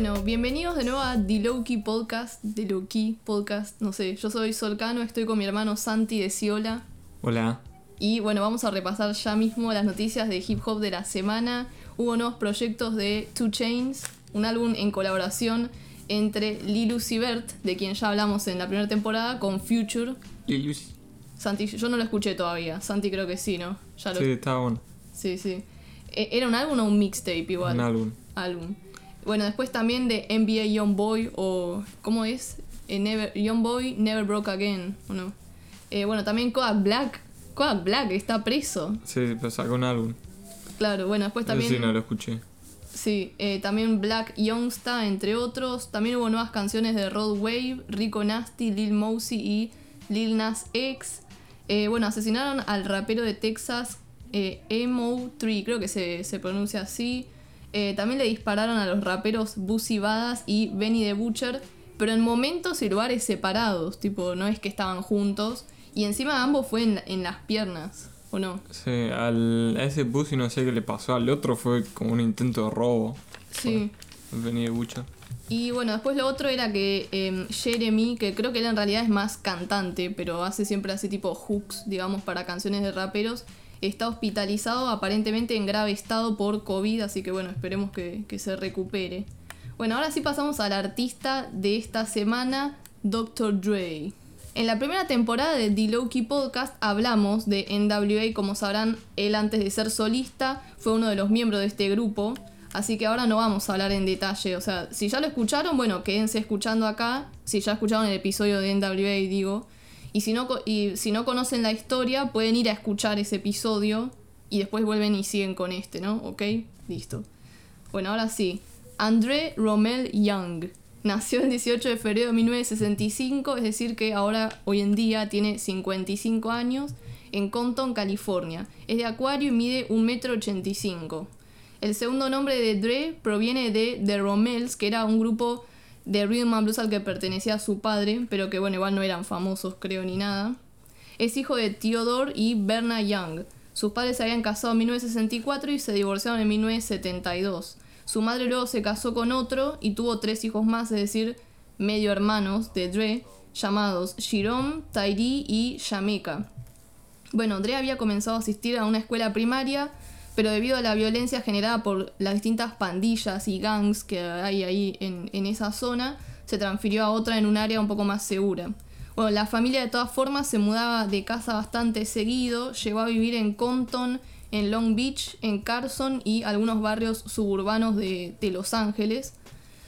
Bueno, bienvenidos de nuevo a The Lowkey Podcast, The Lowkey Podcast, no sé, yo soy Solcano, estoy con mi hermano Santi de Ciola Hola. y bueno, vamos a repasar ya mismo las noticias de hip hop de la semana. Hubo nuevos proyectos de Two Chains, un álbum en colaboración entre Lil Uzi Vert, de quien ya hablamos en la primera temporada, con Future. Lil Uzi. Santi, yo no lo escuché todavía, Santi creo que sí, ¿no? Ya lo Sí, estaba bueno. Sí, sí. E- ¿Era un álbum o un mixtape igual? Un álbum. álbum. Bueno, después también de NBA Young Boy o ¿cómo es? Eh, Never, Young Boy Never Broke Again, ¿o no? Eh, bueno, también Kodak Black. Kodak Black está preso. Sí, pero sacó un álbum. Claro, bueno, después también sí, no lo escuché. sí, eh, también Black Youngsta, entre otros. También hubo nuevas canciones de Rod Wave, Rico Nasty, Lil Mosey y Lil Nas X. Eh, bueno, asesinaron al rapero de Texas, eh, Emo3, creo que se, se pronuncia así. Eh, también le dispararon a los raperos Boosie Badass y Benny the Butcher, pero en momentos y lugares separados, tipo, no es que estaban juntos. Y encima ambos fue en, en las piernas, ¿o no? Sí, al, a ese Pussy no sé qué le pasó. Al otro fue como un intento de robo. Sí. Venía de Bucha. Y bueno, después lo otro era que em, Jeremy, que creo que él en realidad es más cantante, pero hace siempre así tipo hooks, digamos, para canciones de raperos, está hospitalizado aparentemente en grave estado por COVID, así que bueno, esperemos que, que se recupere. Bueno, ahora sí pasamos al artista de esta semana, Dr. Dre. En la primera temporada de The Lowkey Podcast hablamos de NWA, como sabrán, él antes de ser solista fue uno de los miembros de este grupo, así que ahora no vamos a hablar en detalle, o sea, si ya lo escucharon, bueno, quédense escuchando acá, si ya escucharon el episodio de NWA, digo, y si no, y si no conocen la historia, pueden ir a escuchar ese episodio y después vuelven y siguen con este, ¿no? ¿Ok? Listo. Bueno, ahora sí. André Rommel Young. Nació el 18 de febrero de 1965, es decir que ahora, hoy en día, tiene 55 años, en Compton, California. Es de Acuario y mide 1,85 m. El segundo nombre de Dre proviene de The Rommels, que era un grupo de rhythm and blues al que pertenecía su padre, pero que bueno, igual no eran famosos, creo, ni nada. Es hijo de Theodore y Berna Young. Sus padres se habían casado en 1964 y se divorciaron en 1972. Su madre luego se casó con otro y tuvo tres hijos más, es decir, medio hermanos de Dre, llamados Jerome, Tyree y Jamaica. Bueno, Dre había comenzado a asistir a una escuela primaria, pero debido a la violencia generada por las distintas pandillas y gangs que hay ahí en, esa zona, se transfirió a otra en un área un poco más segura. Bueno, la familia de todas formas se mudaba de casa bastante seguido, llegó a vivir en Compton, en Long Beach, en Carson y algunos barrios suburbanos de, de Los Ángeles.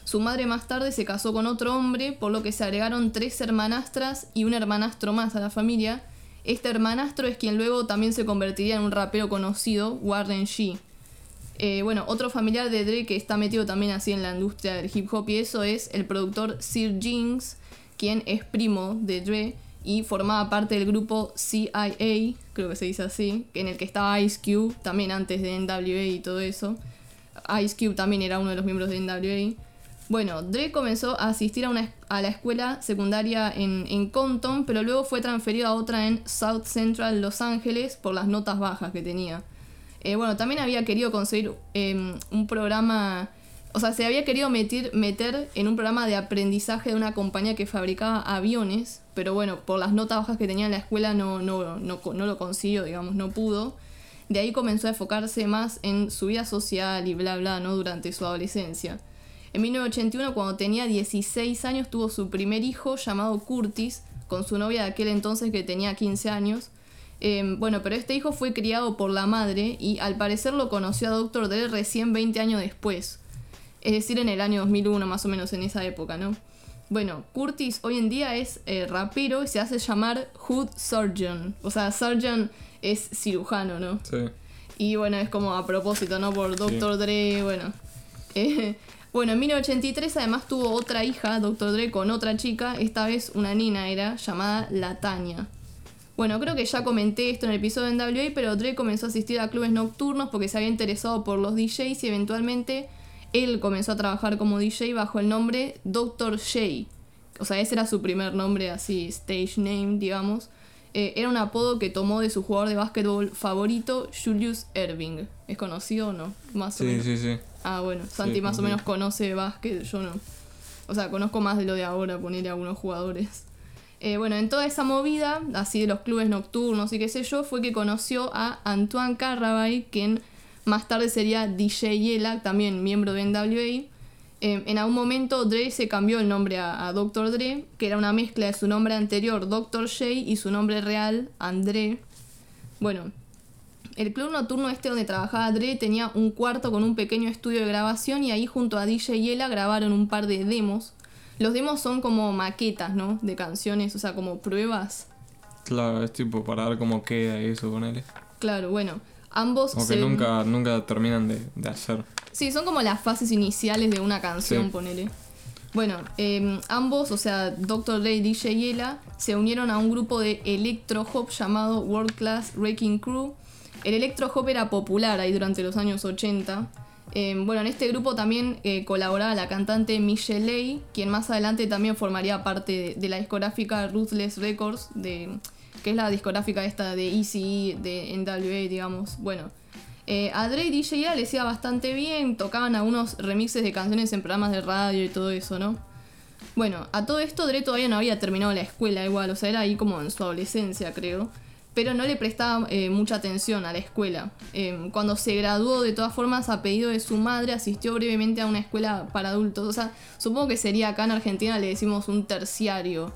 Su madre más tarde se casó con otro hombre, por lo que se agregaron tres hermanastras y un hermanastro más a la familia. Este hermanastro es quien luego también se convertiría en un rapero conocido, Warren G. Eh, bueno, otro familiar de Dre que está metido también así en la industria del hip hop y eso es el productor Sir Jinx, quien es primo de Dre y formaba parte del grupo CIA, creo que se dice así, en el que estaba Ice Cube, también antes de NWA y todo eso. Ice Cube también era uno de los miembros de NWA. Bueno, Dre comenzó a asistir a, una, a la escuela secundaria en, en Compton, pero luego fue transferido a otra en South Central Los Ángeles por las notas bajas que tenía. Eh, bueno, también había querido conseguir eh, un programa, o sea, se había querido meter, meter en un programa de aprendizaje de una compañía que fabricaba aviones, pero bueno, por las notas bajas que tenía en la escuela no, no, no, no lo consiguió, digamos, no pudo. De ahí comenzó a enfocarse más en su vida social y bla bla, ¿no? Durante su adolescencia. En 1981, cuando tenía 16 años, tuvo su primer hijo llamado Curtis, con su novia de aquel entonces que tenía 15 años. Eh, bueno, pero este hijo fue criado por la madre y al parecer lo conoció a Dr. Dre recién 20 años después. Es decir, en el año 2001, más o menos en esa época, ¿no? Bueno, Curtis hoy en día es eh, rapero y se hace llamar Hood Surgeon. O sea, Surgeon es cirujano, ¿no? Sí. Y bueno, es como a propósito, ¿no? Por Dr. Dre, bueno. Eh, bueno, en 1983 además tuvo otra hija, Dr. Dre, con otra chica, esta vez una nina era, llamada Latania. Bueno, creo que ya comenté esto en el episodio de NWA, pero Dre comenzó a asistir a clubes nocturnos porque se había interesado por los DJs y eventualmente él comenzó a trabajar como DJ bajo el nombre Dr. J. O sea, ese era su primer nombre, así, stage name, digamos. Eh, era un apodo que tomó de su jugador de básquetbol favorito, Julius Erving. ¿Es conocido o no? Más o Sí, menos. sí, sí. Ah, bueno, Santi Sí, más o menos conoce básquet, yo no. O sea, conozco más de lo de ahora, ponerle a algunos jugadores. Eh, bueno, en toda esa movida, así de los clubes nocturnos y qué sé yo, fue que conoció a Antoine Carrabay, quien más tarde sería DJ Yela, también miembro de NWA. Eh, en algún momento Dre se cambió el nombre a, a Dr. Dre, que era una mezcla de su nombre anterior, Dr. J, y su nombre real, André. Bueno, el club nocturno este donde trabajaba Dre tenía un cuarto con un pequeño estudio de grabación y ahí junto a DJ Yela grabaron un par de demos. Los demos son como maquetas, ¿no? De canciones, o sea, como pruebas. Claro, es tipo para ver cómo queda eso, ponele. Claro, bueno, ambos Como que se- nunca, nunca terminan de, de hacer. Sí, son como las fases iniciales de una canción, Sí. ponele. Bueno, eh, ambos, o sea, Dr. Dre y DJ Yela, se unieron a un grupo de electro hop llamado World Class Wrecking Crew. El electro hop era popular ahí durante los años 80. Eh, bueno, en este grupo también eh, colaboraba la cantante Michelle Lay, quien más adelante también formaría parte de, la discográfica Ruthless Records, de, que es la discográfica esta de ECE, de NWA, digamos. Bueno, eh, a Dre y DJ les iba bastante bien, tocaban algunos remixes de canciones en programas de radio y todo eso, ¿no? Bueno, a todo esto Dre todavía no había terminado la escuela igual, o sea, era ahí como en su adolescencia, creo. Pero no le prestaba eh, mucha atención a la escuela. Eh, cuando se graduó, de todas formas, a pedido de su madre, asistió brevemente a una escuela para adultos. O sea, supongo que sería acá en Argentina le decimos un terciario.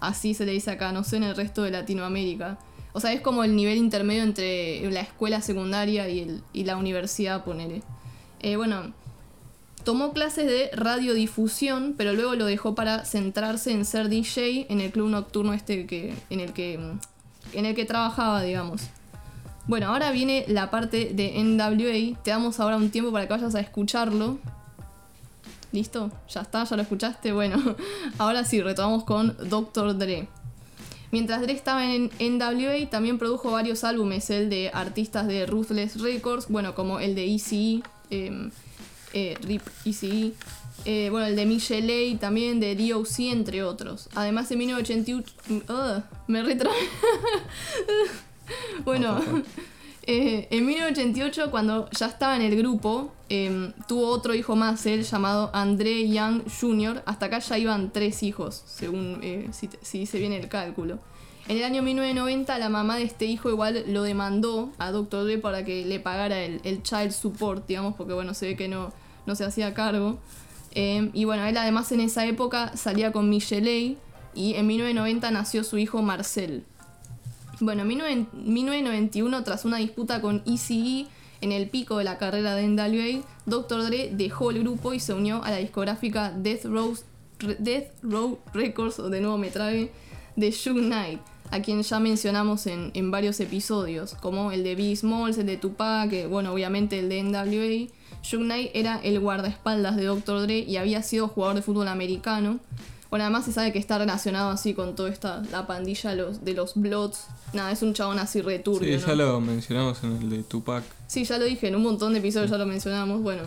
Así se le dice acá, no sé en el resto de Latinoamérica. O sea, es como el nivel intermedio entre la escuela secundaria y, el, y la universidad, ponele. Eh, bueno, tomó clases de radiodifusión, pero luego lo dejó para centrarse en ser DJ en el club nocturno este que, en, el que, en el que trabajaba, digamos. Bueno, ahora viene la parte de NWA. Te damos ahora un tiempo para que vayas a escucharlo. ¿Listo? ¿Ya está? ¿Ya lo escuchaste? Bueno, ahora sí, retomamos con Dr. Dre. Mientras Dre estaba en NWA, también produjo varios álbumes, el de artistas de Ruthless Records, bueno, como el de ECE, eh, eh, RIP ECE, eh, bueno, el de Michelle también de DOC, entre otros. Además, en 1988... Ugh, me retra... bueno, eh, en 1988, cuando ya estaba en el grupo, eh, tuvo otro hijo más, él llamado André Young Jr. Hasta acá ya iban tres hijos, según eh, si, si dice bien el cálculo. En el año 1990, la mamá de este hijo igual lo demandó a Dr. Dre para que le pagara el, el child support, digamos, porque bueno, se ve que no, no se hacía cargo. Eh, y bueno, él además en esa época salía con Michelle Lay y en 1990 nació su hijo Marcel. Bueno, en 19 1991, tras una disputa con ECE en el pico de la carrera de NWA, Dr. Dre dejó el grupo y se unió a la discográfica Death Row, Records, o de nuevo me trabe, de Suge Knight, a quien ya mencionamos en, en varios episodios, como el de Biggie Smalls, el de Tupac, que, bueno, obviamente el de NWA. Suge Knight era el guardaespaldas de Dr. Dre y había sido jugador de fútbol americano. Bueno, además se sabe que está relacionado así con toda esta la pandilla los, de los Bloods. Nada, es un chabón así returbio. Sí, ¿no? ya lo mencionamos en el de Tupac. Sí, ya lo dije, en un montón de episodios ya lo mencionamos. Bueno,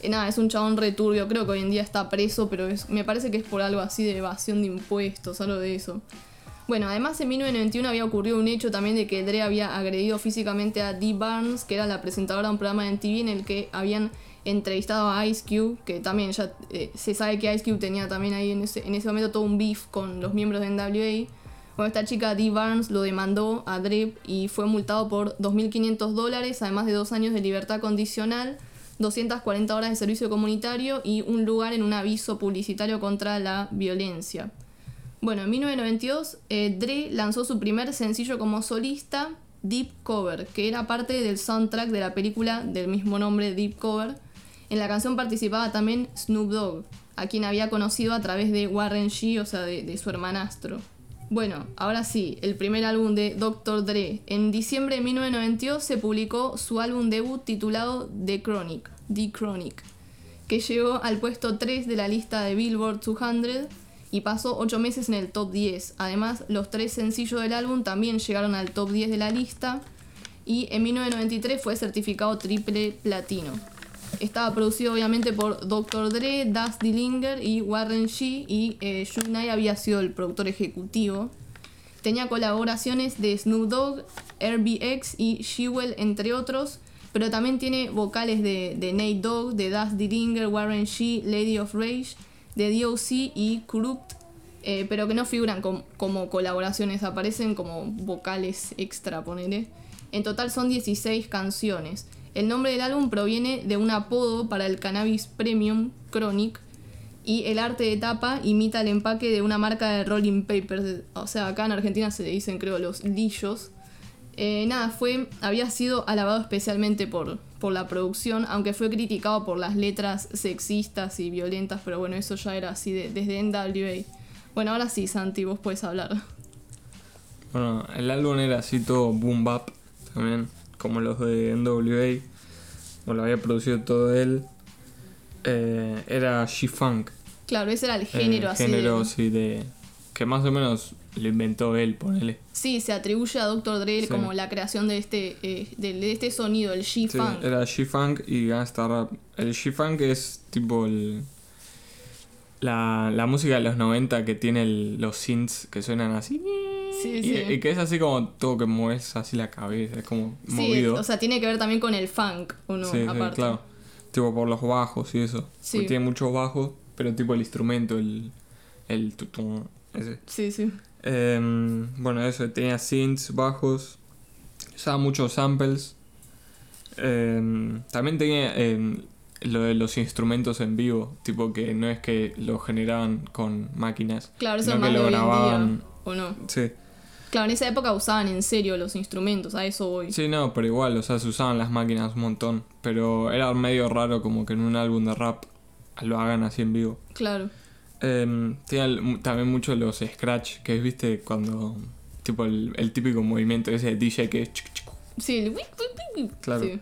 eh, nada, es un chabón returbio. Creo que hoy en día está preso, pero es, me parece que es por algo así de evasión de impuestos, algo de eso. Bueno, además en 1991 había ocurrido un hecho también de que Dre había agredido físicamente a Dee Barnes, que era la presentadora de un programa en TV en el que habían entrevistado a Ice Cube, que también ya eh, se sabe que Ice Cube tenía también ahí en ese, en ese momento todo un beef con los miembros de NWA. Bueno, esta chica Dee Barnes lo demandó a Dre y fue multado por 2.500 dólares, además de dos años de libertad condicional, 240 horas de servicio comunitario y un lugar en un aviso publicitario contra la violencia. Bueno, en 1992 eh, Dre lanzó su primer sencillo como solista, Deep Cover, que era parte del soundtrack de la película del mismo nombre, Deep Cover. En la canción participaba también Snoop Dogg, a quien había conocido a través de Warren G, o sea, de, su hermanastro. Bueno, ahora sí, el primer álbum de Dr. Dre. En diciembre de 1992 se publicó su álbum debut titulado The Chronic, The Chronic, que llegó al puesto 3 de la lista de Billboard 200 y pasó 8 meses en el top 10. Además, los tres sencillos del álbum también llegaron al top 10 de la lista y en 1993 fue certificado triple platino. Estaba producido obviamente por Dr. Dre, Daz Dillinger y Warren G y eh, Knight había sido el productor ejecutivo. Tenía colaboraciones de Snoop Dogg, RBX y Shewell entre otros, pero también tiene vocales de, de Nate Dogg, de Daz Dillinger, Warren G, Lady of Rage, de DOC y Corrupt, eh, pero que no figuran com- como colaboraciones, aparecen como vocales extra, ponele. En total son 16 canciones. El nombre del álbum proviene de un apodo para el cannabis premium Chronic y el arte de tapa imita el empaque de una marca de rolling papers. O sea, acá en Argentina se le dicen, creo, los lillos. Eh, nada, fue, había sido alabado especialmente por, por la producción, aunque fue criticado por las letras sexistas y violentas, pero bueno, eso ya era así de- desde NWA. Bueno, ahora sí, Santi, vos puedes hablar. Bueno, el álbum era así todo boom bap también, como los de NWA. Bueno, lo había producido todo él. Eh, era G-Funk. Claro, ese era el eh, género así. de- género así de. Que más o menos lo inventó él, ponele. Sí, se atribuye a Dr. Dre Sí. como la creación de este, eh, de, de este sonido, el Sí, G-Funk. era G-Funk y Gangsta Rap. El G-Funk es tipo el. La, la música de los 90 que tiene el- los synths que suenan así. Sí, y, sí. y que es así como todo que mueves así la cabeza, es como Sí, movido. o sea, tiene que ver también con el funk, ¿o no? sí, sí, Aparte. claro. Tipo por los bajos y eso. Sí. Porque tiene muchos bajos, pero tipo el instrumento, el. El ese. Sí, sí. Em, bueno, eso, tenía synths bajos, usaba muchos samples. Em, también tenía em, lo de los instrumentos en vivo, tipo que no es que lo generaban con máquinas, Claro, eso sino es más que lo grababan. día, ¿o no? Sí. Claro, en esa época usaban en serio los instrumentos, a eso voy. sí, no, pero igual, o sea, se usaban las máquinas un montón, pero era medio raro como que en un álbum de rap lo hagan así en vivo. Claro. Em, el- también mucho los scratch, que viste, cuando, tipo el, el típico movimiento ese de DJ que es... Sí, el. Claro. Sí.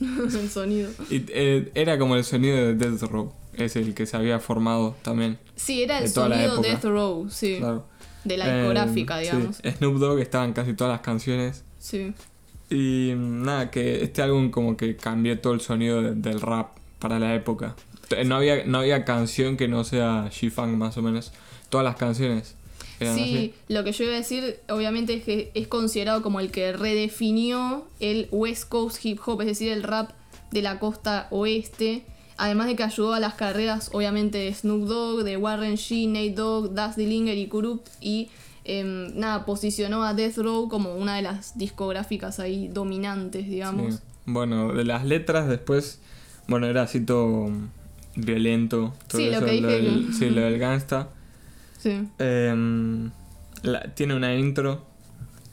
el sonido. Y eh, era como el sonido de Death Row, es el que se había formado también. Sí, era el De sonido época. Death Row, sí. Claro. De la Eh, discográfica, sí. digamos. Snoop Dogg estaba en casi todas las canciones. Sí. Y mm, nada, que este álbum como que cambió todo el sonido de- del rap para la época. No había, no había canción que no sea G-Funk más o menos. Todas las canciones eran Sí, así. lo que yo iba a decir, obviamente, es que es considerado como el que redefinió el West Coast hip hop, es decir, el rap de la costa oeste. Además de que ayudó a las carreras, obviamente, de Snoop Dogg, de Warren G, Nate Dogg, Daz Dillinger y Kurupt. Y em, nada, posicionó a Death Row como una de las discográficas ahí dominantes, digamos. Sí. Bueno, de las letras después, bueno, era así todo violento. Todo Sí, lo eso, que dije del, que- sí, lo del gangsta. Sí. Em, la- tiene una intro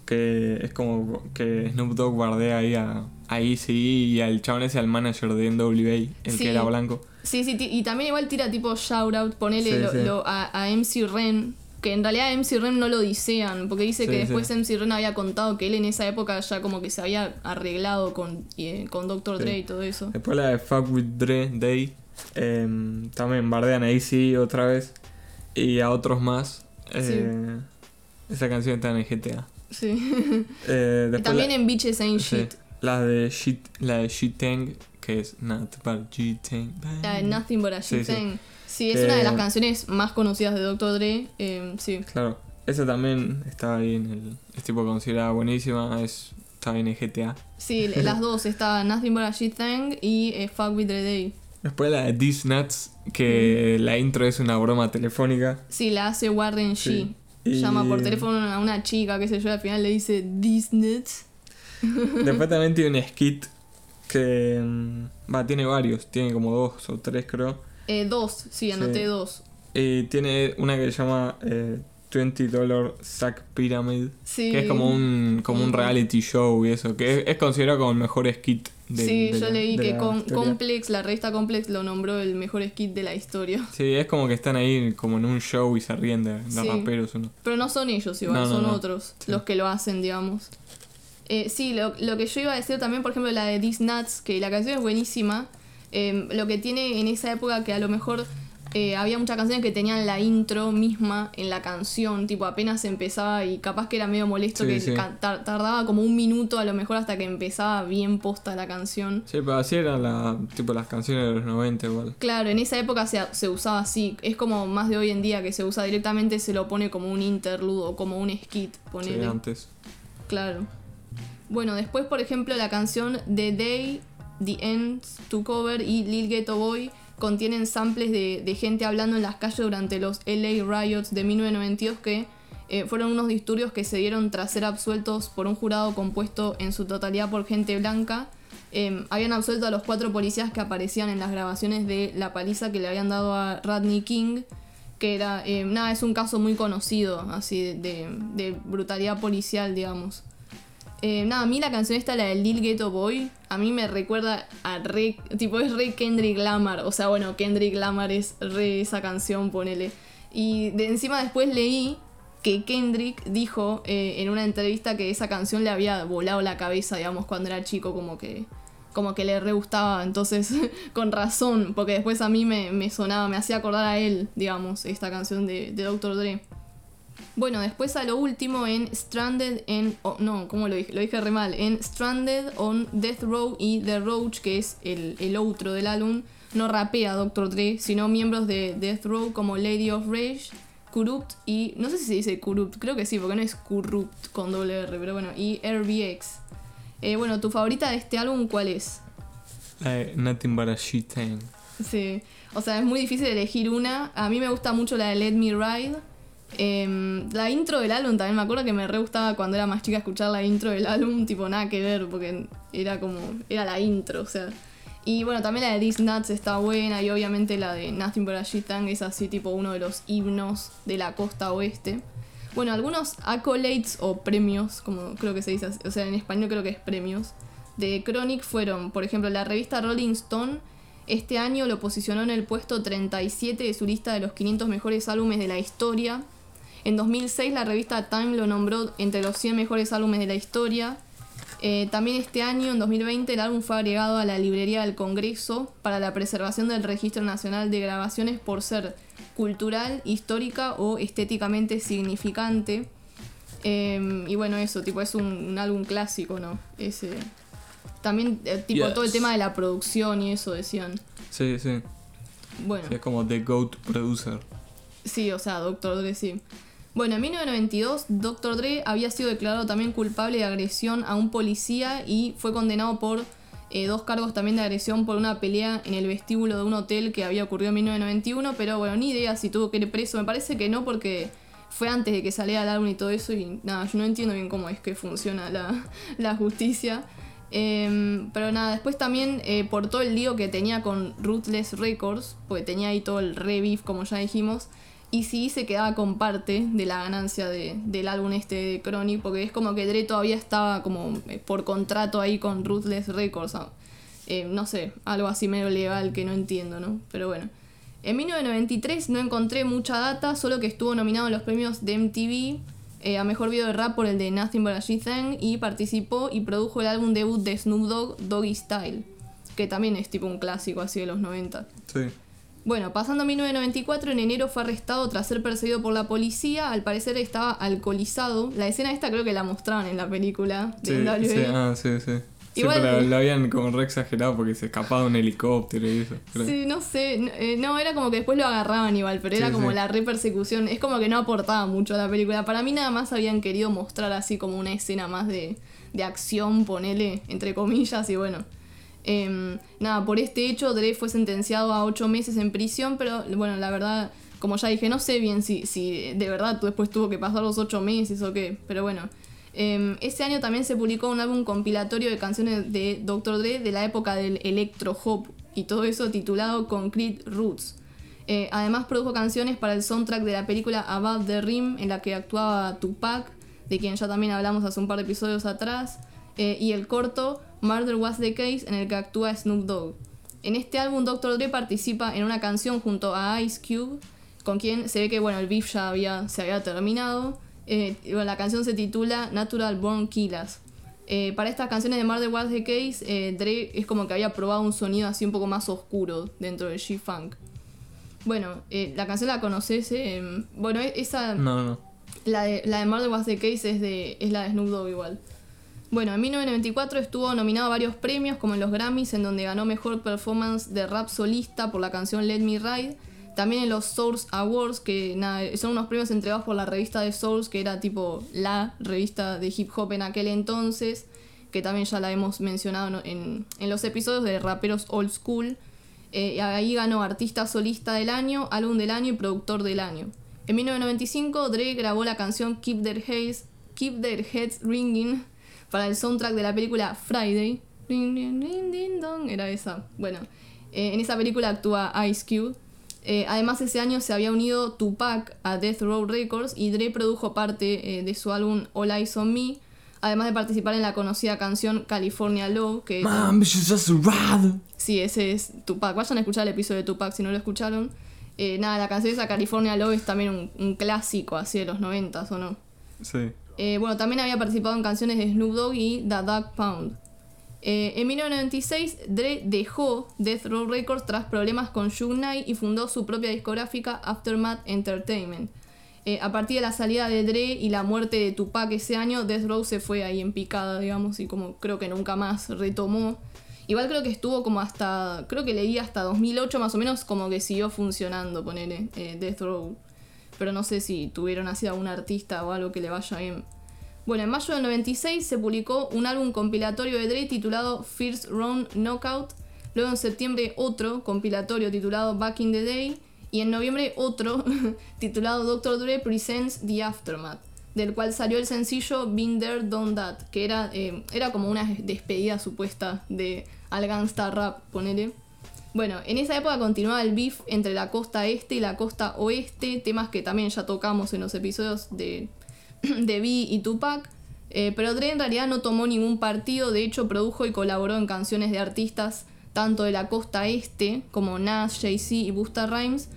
que es como que Snoop Dogg guardea ahí a, a Eazy y al chabón ese al manager de NWA, el Sí. que era blanco. Sí, sí, y también igual tira tipo shoutout, ponele Sí, lo- sí. lo- a, a MC Ren, que en realidad MC Ren no lo disean, porque dice que después MC Ren había contado que él en esa época ya como que se había arreglado con, eh, con Dr. Dre y todo eso. Después la de Fuck With Dre Day. Em, también bardean a Eazy otra vez. Y a otros más. Eh, Esa canción está en el GTA. Sí. Eh, y también la- en Bitches Ain't sí, Shit. La de Shit, la de Shitang, que es Not But G-Tang. La de Nothing But a Shit sí. Thing. Sí, es Que- una de las canciones más conocidas de Dr. Dre. eh, sí. Claro, esa también está ahí en el. Es tipo considerada buenísima, es, está en GTA. Sí, las dos, está Nothing But a Shit Thing y eh, Fuck With Dre Day. Después la de These Nuts, que la intro es una broma telefónica. Sí, la hace Warren G. Sí. Llama por teléfono a una chica, qué sé yo, al final le dice These nuts. Después también tiene un skit que. mm, Va, tiene varios, tiene como dos o tres creo. Eh, dos, sí, anoté Sí. dos. Y tiene una que se llama eh, 20 Dollar Sack Pyramid. Sí. Que es como un, como un reality show y eso. Que es, es considerado como el mejor skit de sí, de yo la- leí que con. Complex, la revista Complex lo nombró el mejor skit de la historia. Sí, es como que están ahí como en un show y se ríen de, de Sí. raperos uno. Pero no son ellos igual, No, no, son no. otros Sí. los que lo hacen, digamos. Eh, sí, lo, lo que yo iba a decir también, por ejemplo, la de These Nuts, que la canción es buenísima. eh, lo que tiene en esa época que a lo mejor eh, había muchas canciones que tenían la intro misma en la canción, tipo apenas empezaba y capaz que era medio molesto Sí, que sí. tardaba como un minuto a lo mejor hasta que empezaba bien posta la canción. Sí, pero así eran la, tipo las canciones de los 90 igual. Claro, en esa época se, se usaba así. Es como más de hoy en día que se usa directamente, se lo pone como un interludo, como un skit, Sí, ponele. antes. Claro. Bueno, después, por ejemplo, la canción The Day The Ends to Cover y Lil Ghetto Boy contienen samples de, de gente hablando en las calles durante los LA Riots de 1992 que eh, fueron unos disturbios que se dieron tras ser absueltos por un jurado compuesto en su totalidad por gente blanca. Eh, habían absuelto a los cuatro policías que aparecían en las grabaciones de la paliza que le habían dado a Rodney King, que era, eh, nada, es un caso muy conocido, así, de brutalidad policial, digamos. Nada, a mí la canción esta, la del Lil Ghetto Boy, a mí me recuerda a re, tipo, es re Kendrick Lamar, o sea, bueno, Kendrick Lamar es re esa canción, ponele. Y de encima después leí que Kendrick dijo eh, en una entrevista que esa canción le había volado la cabeza, digamos, cuando era chico, como que, como que le re gustaba. Entonces, con razón, porque después a mí me, sonaba, me hacía acordar a él, digamos, esta canción de, de Dr. Dre. Bueno, después a lo último en Stranded en. Oh, no, ¿cómo lo dije? Lo dije re mal. En Stranded on Death Row y The Roach, que es el, el outro del álbum, no rapea Dr. Dre, sino miembros de Death Row como Lady of Rage Corrupt y. No sé si se dice Corrupt, creo que sí, porque no es Corrupt con doble R, pero bueno, y RBX. Eh, bueno, ¿tu favorita de este álbum cuál es? Nothing But a Shit Thing. Sí, o sea, es muy difícil elegir una. A mí me gusta mucho la de Let Me Ride. Em, la intro del álbum también me acuerdo que me re gustaba cuando era más chica escuchar la intro del álbum, tipo nada que ver, porque era como. Era la intro, o sea. Y bueno, también la de These Nuts está buena y obviamente la de Nothing But a Shit-Tang es así tipo uno de los himnos de la costa oeste. Bueno, algunos accolades o premios, como creo que se dice, o sea, en español creo que es premios, de Chronic fueron, por ejemplo, la revista Rolling Stone este año lo posicionó en el puesto 37 de su lista de los 500 mejores álbumes de la historia. En 2006 la revista Time lo nombró entre los 100 mejores álbumes de la historia. Eh, también este año, en 2020, el álbum fue agregado a la librería del Congreso para la preservación del Registro Nacional de Grabaciones por ser cultural, histórica o estéticamente significante. Em, y bueno, eso, tipo, es un, álbum clásico, ¿no? Ese. También, eh, tipo, todo el tema de la producción y eso decían. Sí, sí. Bueno. es como The GOAT Producer. Sí, o sea, Doctor Dre, sí. Bueno, en 1992, Dr. Dre había sido declarado también culpable de agresión a un policía y fue condenado por eh, dos cargos también de agresión por una pelea en el vestíbulo de un hotel que había ocurrido en 1991, pero bueno, ni idea si tuvo que ir preso. Me parece que no porque fue antes de que saliera el álbum y todo eso y nada, yo no entiendo bien cómo es que funciona la, justicia. Em, pero nada, después también eh, por todo el lío que tenía con Ruthless Records, porque tenía ahí todo el re como ya dijimos, y sí se quedaba con parte de la ganancia del álbum este de Chronic, porque es como que Dre todavía estaba como eh, por contrato ahí con Ruthless Records. Eh, no sé, algo así medio legal que no entiendo, ¿no? Pero bueno. En 1993 no encontré mucha data, solo que estuvo nominado en los premios de MTV eh, a Mejor Video de Rap por el de Nothing But a G-Thing y participó y produjo el álbum debut de Snoop Dogg, Doggy Style, que también es tipo un clásico así de los 90. Sí. Bueno, pasando a 1994, en enero fue arrestado tras ser perseguido por la policía. Al parecer estaba alcoholizado. La escena esta creo que la mostraban en la película de sí, Sí, ah, sí, sí. Igual, la, habían como re exagerado porque se escapaba un helicóptero y eso. Sí, no sé. Eh, no, era como que después lo agarraban igual, pero era como la re persecución. Es como que no aportaba mucho a la película. Para mí nada más habían querido mostrar así como una escena más de, de acción, ponele, entre comillas, y bueno. Em, nada, por este hecho Dre fue sentenciado a ocho meses en prisión, pero bueno, la verdad, como ya dije, no sé bien si, si de verdad después tuvo que pasar los ocho meses o qué, pero bueno. Eh, ese año también se publicó un álbum compilatorio de canciones de Dr. Dre de la época del electro hop y todo eso titulado Concrete Roots. Eh, además produjo canciones para el soundtrack de la película Above the Rim en la que actuaba Tupac, de quien ya también hablamos hace un par de episodios atrás, eh, y el corto Murder Was the Case, en el que actúa Snoop Dogg. En este álbum, Dr. Dre participa en una canción junto a Ice Cube, con quien se ve que bueno, el beef ya había, se había terminado. Eh, la canción se titula Natural Born Killers. Eh, para estas canciones de Murder Was the Case, eh, Dre es como que había probado un sonido así un poco más oscuro dentro del G-Funk. Bueno, la canción la conoces, bueno, e-, esa... No, no. La de, la de Murder Was the Case es, de, es la de Snoop Dogg igual. Bueno, en 1994 estuvo nominado a varios premios, como en los Grammys, en donde ganó Mejor Performance de Rap Solista por la canción Let Me Ride. También en los Source Awards, que son unos premios entregados por la revista de Source, que era tipo la revista de hip hop en aquel entonces. que también ya la hemos mencionado en, en los episodios de raperos old school. Eh, ahí ganó Artista Solista del Año, Álbum del Año y Productor del Año. En 1995, Dre grabó la canción Keep Their, Heads, Keep Their Heads Ringing para el soundtrack de la película Friday. Era esa. Bueno, eh, en esa película actúa Ice Cube. Eh, además, ese año se había unido Tupac a Death Row Records y Dre produjo parte de su álbum All Eyes on Me, además de participar en la conocida canción California Love, que... Sí, ese es Tupac. Vayan a escuchar el episodio de Tupac si no lo escucharon. Eh, nada, la canción esa California Love es también un, clásico así de los noventas, ¿o no? Sí. Eh, bueno, también había participado en canciones de Snoop Dogg y The Dog Pound. Eh, en 1996, Dre dejó Death Row Records tras problemas con Suge Knight y fundó su propia discográfica Aftermath Entertainment. a partir de la salida de Dre y la muerte de Tupac ese año, Death Row se fue ahí en picada, digamos, y como creo que nunca más retomó Igual creo que estuvo como hasta, creo que leí hasta 2008 más o menos como que siguió funcionando, ponele, eh, Death Row. Pero no sé si tuvieron así a un artista o algo que le vaya bien. Bueno, en mayo del 96 se publicó un álbum compilatorio de Dre titulado First Round Knockout. Luego en septiembre otro compilatorio titulado Back in the Day. Y en noviembre otro titulado Dr. Dre Presents The Aftermath del cual salió el sencillo Been There, Done That, que era, eh, era como una despedida supuesta de al gangsta rap, ponele. Bueno, en esa época continuaba el beef entre la costa este y la costa oeste, temas que también ya tocamos en los episodios de, de B y Tupac. Eh, pero Dre en realidad no tomó ningún partido, de hecho produjo y colaboró en canciones de artistas tanto de la costa este, como Nas, Jay-Z y Busta Rhymes,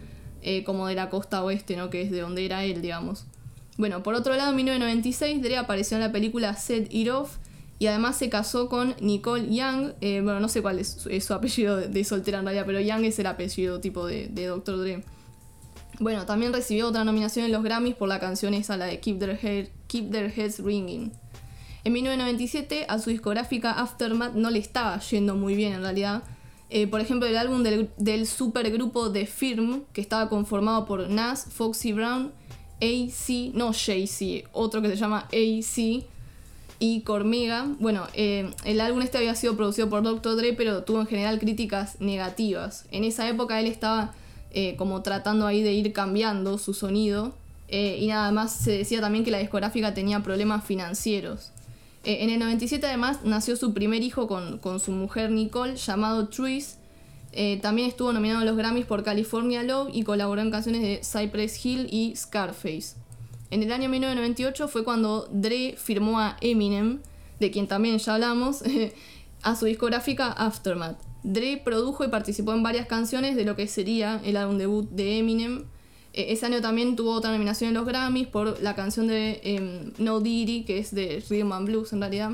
eh, como de la costa oeste, ¿no? que es de donde era él, digamos. Bueno, por otro lado, en 1996 Dre apareció en la película Set It Off, y además se casó con Nicole Young. Eh, bueno, no sé cuál es, su apellido de, soltera en realidad, pero Young es el apellido tipo de, de Dr. Dre. Bueno, también recibió otra nominación en los Grammys por la canción esa, la de Keep Their, Keep Their Heads Ringing. En 1997 a su discográfica Aftermath no le estaba yendo muy bien en realidad. Eh, por ejemplo, el álbum del, del supergrupo The Firm, que estaba conformado por Nas, Foxy Brown, AC, no Jay-Z, otro que se llama AC, y Cormega. Bueno, eh, el álbum este había sido producido por Dr. Dre, pero tuvo en general críticas negativas. En esa época él estaba eh, como tratando ahí de ir cambiando su sonido. Eh, y nada más se decía también que la discográfica tenía problemas financieros. en el 97 además nació su primer hijo con, con su mujer Nicole, llamado Truis. también estuvo nominado a los Grammys por California Love y colaboró en canciones de Cypress Hill y Scarface. En el año 1998 fue cuando Dre firmó a Eminem, de quien también ya hablamos, a su discográfica Aftermath. Dre produjo y participó en varias canciones de lo que sería el álbum debut de Eminem. E, ese año también tuvo otra nominación en los Grammys por la canción de em, No Diddy, que es de Rhythm and Blues en realidad.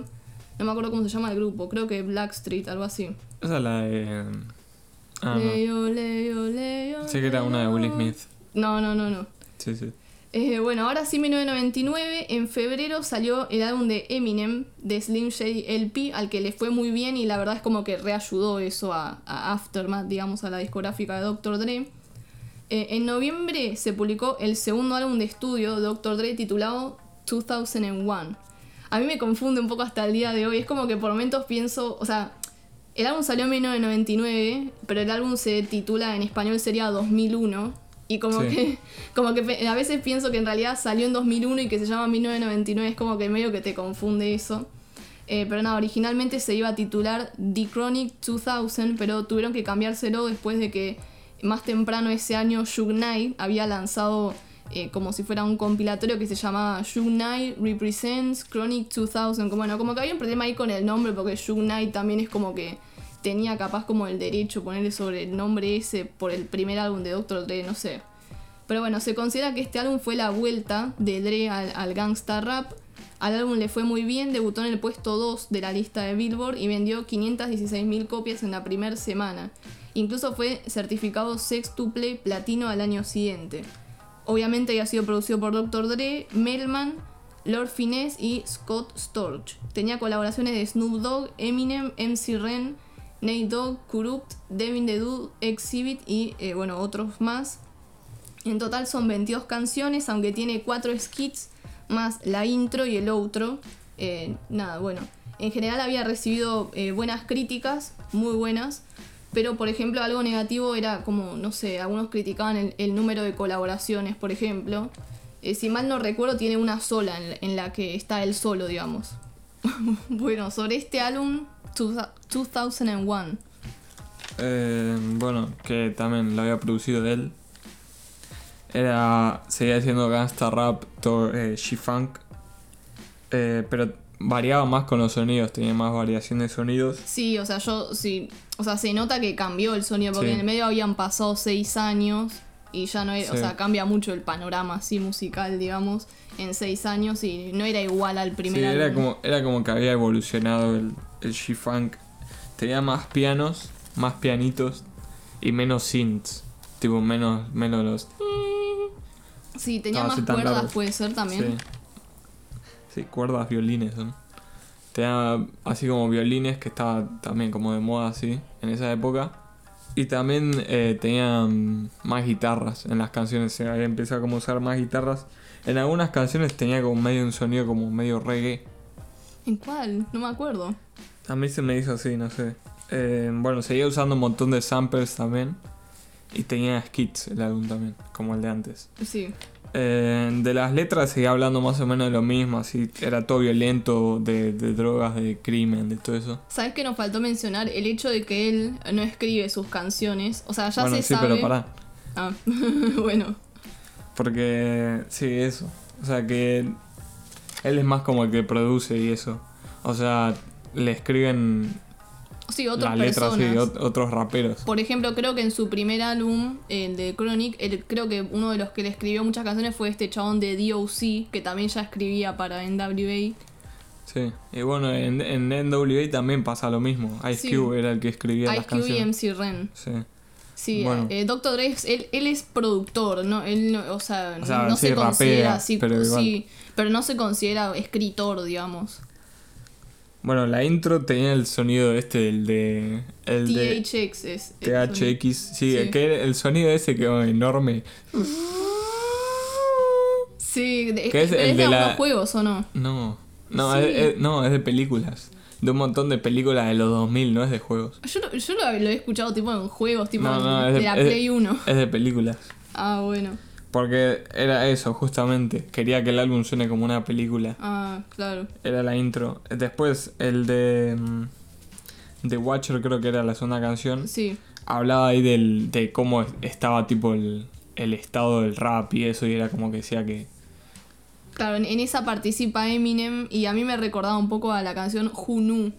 No me acuerdo cómo se llama el grupo, creo que Blackstreet, algo así. Esa es la de... Em, ah, Leo, Leo, Leo. Sí que era una de Will Smith. No, no, no, no. Sí, sí. Eh, bueno, ahora sí, 1999, en febrero salió el álbum de Eminem, de Slim Shady LP, al que le fue muy bien y la verdad es como que reayudó eso a, Aftermath, digamos, a la discográfica de Dr. Dre. Eh, en noviembre se publicó el segundo álbum de estudio de Dr. Dre titulado 2001. A mí me confunde un poco hasta el día de hoy, es como que por momentos pienso, o sea, el álbum salió en 1999, pero el álbum se titula en español sería 2001 y como que como que a veces pienso que en realidad salió en 2001 y que se llama 1999, es como que medio que te confunde eso. Eh, pero nada, originalmente se iba a titular The Chronic 2000, pero tuvieron que cambiárselo después de que más temprano ese año Shug Knight había lanzado eh, como si fuera un compilatorio que se llamaba Shug Knight Represents Chronic 2000. Como, bueno, como que había un problema ahí con el nombre porque Shug Knight también es como que tenía capaz como el derecho ponerle sobre el nombre ese por el primer álbum de Dr. Dre, no sé. Pero bueno, se considera que este álbum fue la vuelta de Dre al, gangsta rap. Al álbum le fue muy bien, debutó en el puesto 2 de la lista de Billboard y vendió 516.000 copias en la primera semana. Incluso fue certificado sextuple platino al año siguiente. Obviamente había sido producido por Dr. Dre, Melman, Lord Finesse y Scott Storch. Tenía colaboraciones de Snoop Dogg, Eminem, MC Ren, Nate Dogg, Kurupt, Devin the Dude, Exhibit y eh, bueno, otros más. En total son 22 canciones, aunque tiene 4 skits más la intro y el outro. Eh, nada, bueno. en general había recibido eh, buenas críticas, muy buenas, pero por ejemplo algo negativo era como, no sé, algunos criticaban el, número de colaboraciones, por ejemplo. Si mal no recuerdo, tiene una sola en, en la que está él solo, digamos. bueno, sobre este álbum, 2001. Eh, bueno, que también lo había producido él. Era. Seguía siendo gangsta rap, todo, eh, G-Funk. Eh, pero variaba más con los sonidos, tenía más variación de sonidos. Sí, o sea, yo sí. O sea, se nota que cambió el sonido, porque Sí. en el medio habían pasado seis años y ya no era. O sea, cambia mucho el panorama así musical, digamos, en seis años y no era igual al primer Sí, era como, era como que había evolucionado el, el G-Funk. Tenía más pianos, más pianitos y menos synths. Tipo, menos, menos los. Sí, tenía No, más cuerdas, puede ser también. Sí. Sí, cuerdas, violines. Tenía así como violines que estaba también como de moda así en esa época. Y también eh, tenía mm, más guitarras en las canciones. Se había empezado como a usar más guitarras. En algunas canciones tenía como medio un sonido como medio reggae. ¿En cuál? No me acuerdo. A mí se me hizo así, no sé. Eh, bueno, seguía usando un montón de samples también. Y tenía skits el álbum también, como el de antes. Sí. Eh, de las letras seguía hablando más o menos de lo mismo, así era todo violento, de, de drogas, de crimen, de todo eso. ¿Sabes qué nos faltó mencionar? El hecho de que él no escribe sus canciones. O sea, ya bueno, se sí, sabe. pero pará. Ah, bueno. Porque, sí, eso. O sea que él es más como el que produce y eso. O sea, le escriben Sí, otras las letras, sí, otros raperos. Por ejemplo, creo que en su primer álbum, el de Chronic, él- creo que uno de los que le escribió muchas canciones fue este chabón de DOC, que también ya escribía para NWA. Sí. Y bueno, en, en NWA también pasa lo mismo. Ice Sí. Cube era el que escribía las IQ y canciones. MC Ren. Sí. Sí, Bueno. eh, Dr. Dre, él, él es productor, ¿no? Él, no- o sea, O sea, no sí, se considera rapea, así, pero sí, pero no se considera escritor, digamos. Bueno, la intro tenía el sonido este, el de... El THX es... es- THX, sí, Sí. que el sonido ese que oh, enorme. Sí, de- es, Que es el de la- algunos juegos, ¿o no? No, no, Sí. es, es- no, es de películas. De un montón de películas de los 2000, no es de juegos. Yo, lo- yo lo, lo he escuchado tipo en juegos, tipo No, no, de de- la Play 1. Es de películas. Ah, bueno. Porque era eso, justamente. Quería que el álbum suene como una película. Ah, claro. Era la intro. Después, el de. mm, The Watcher, creo que era la segunda canción. Sí. Hablaba ahí del, de cómo es- estaba, tipo, el, el estado del rap y eso. Y era como que decía que. Claro, en, esa participa Eminem y a mí me recordaba un poco a la canción Knew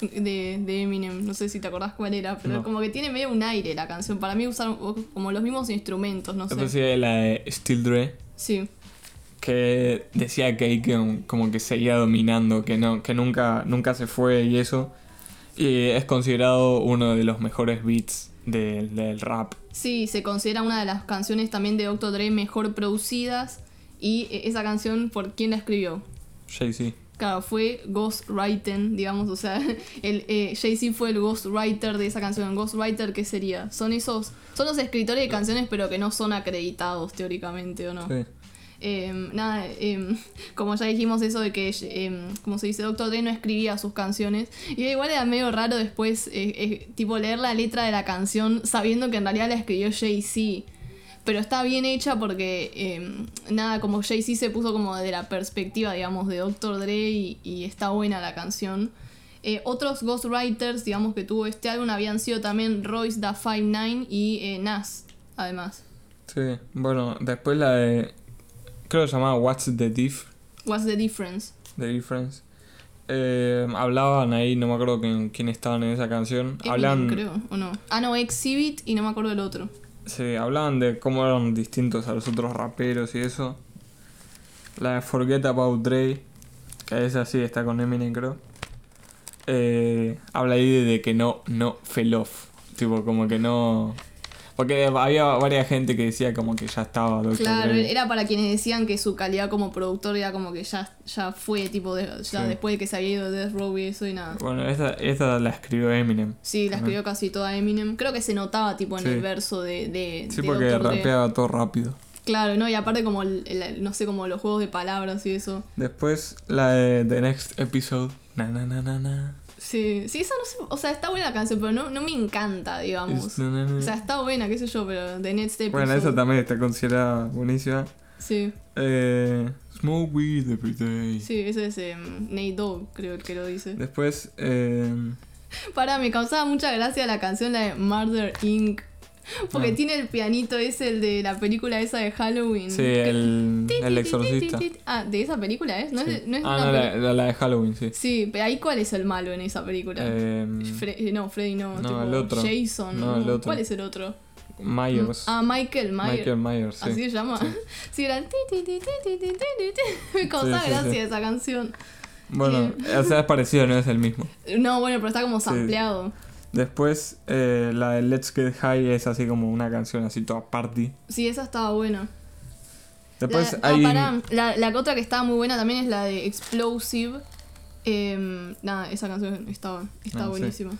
de, de Eminem. No sé si te acordás cuál era, pero No. como que tiene medio un aire la canción. Para mí usaron como los mismos instrumentos, no sé. sí, la de Still Dre. Sí. que decía que como que seguía dominando, que no, que nunca, nunca se fue y eso. Y es considerado uno de los mejores beats del, del rap. Sí, se considera una de las canciones también de Dr. Dre mejor producidas. Y eh, esa canción, ¿por quién la escribió? Jay-Z. Claro, fue ghostwriting, digamos, o sea, el eh, Jay-Z fue el ghostwriter de esa canción. ¿Ghostwriter qué sería? Son esos, son los escritores de canciones pero que no son acreditados teóricamente, ¿o no? Sí. Eh, nada, eh, como ya dijimos eso de que, eh, como se dice, Dr. Dre no escribía sus canciones. Y igual era medio raro después, eh, eh, tipo, leer la letra de la canción sabiendo que en realidad la escribió Jay-Z. Pero está bien hecha porque, eh, nada, como Jay-Z se puso como de la perspectiva, digamos, de Dr. Dre y, y está buena la canción. Eh, otros ghostwriters, digamos, que tuvo este álbum habían sido también Royce da 59 y eh, Nas, además. Sí. Bueno, después la de. Creo que se llamaba What's the Diff? What's the difference? The Difference. Eh, hablaban ahí, no me acuerdo quién, quién estaban en esa canción. Eminem, Hablaban, creo, o no. Ah, no, Exhibit y no me acuerdo del otro. Sí, hablaban de cómo eran distintos a los otros raperos y eso. La de Forget About Dre, que esa sí está con Eminem, creo. Eh, habla ahí de, que no, no fell off. Tipo, como que no. Porque había varias gente que decía como que ya estaba Dr. Claro, Dre. era para quienes decían que su calidad como productor era como que ya, ya fue, tipo, de, ya Sí. después de que se había ido de Death Row y eso y nada. Bueno, esta, esta la escribió Eminem. Sí, la escribió casi toda Eminem. Creo que se notaba, tipo, en Sí. el verso de, de, Sí, de porque Dr. Dre. rapeaba todo rápido. Claro, ¿no? Y aparte como, el- el- no sé, como los juegos de palabras y eso. Después la de The Next Episode. Na na na na na. Sí, sí, esa no sé, o sea, está buena la canción, pero no, no me encanta, digamos. Na, na, na. O sea, está buena, qué sé yo, pero de Next Episode. Bueno, esa también está considerada buenísima. Sí, Eh, Smoke weed every day. sí, ese es em, Nate Dogg, creo el que lo dice. Después, eh, Para, me causaba mucha gracia la canción, la de Murder Inc. Porque tiene el pianito ese, el de la película esa de Halloween. Sí, el, el exorcista. Ah, de esa película es, ¿no? Sí. Es, no es ah, no, la, la, la, de Halloween, sí. Sí, pero ahí cuál es el malo en esa película. Eh, Fre no, Freddy no, no tipo, el otro. Jason. No, el otro. ¿Cuál es el otro? Myers. Ah, Michael Myers. Michael Myers, sí. Así se llama. Sí, sí era... Me causaba sí, gracia esa canción. Bueno, o sea, es parecido, no es el mismo. No, bueno, pero está como sampleado. Después, eh, la de Let's Get High es así como una canción así toda party. Sí, esa estaba buena. Después la, hay. ah, pará, la, la otra que estaba muy buena también es la de Explosive. Em, nada, esa canción estaba, estaba Ah, sí. buenísima.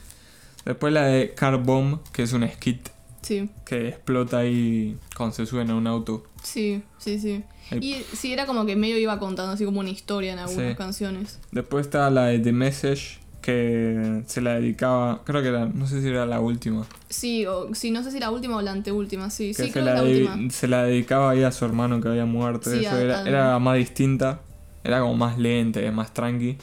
Después la de Car Bomb, que es un skit Sí, que explota ahí cuando se suben a un auto. sí, sí, sí. El- Y sí, era como que medio iba contando así como una historia en algunas Sí. canciones. Después está la de The Message, que se la dedicaba, creo que era, no sé si era la última. Sí, o sí, no sé si la última o la anteúltima, sí. Que Sí, creo que la la última. se la dedicaba ahí a su hermano que había muerto. Sí, eso era, era más distinta, era como más lenta, más tranqui.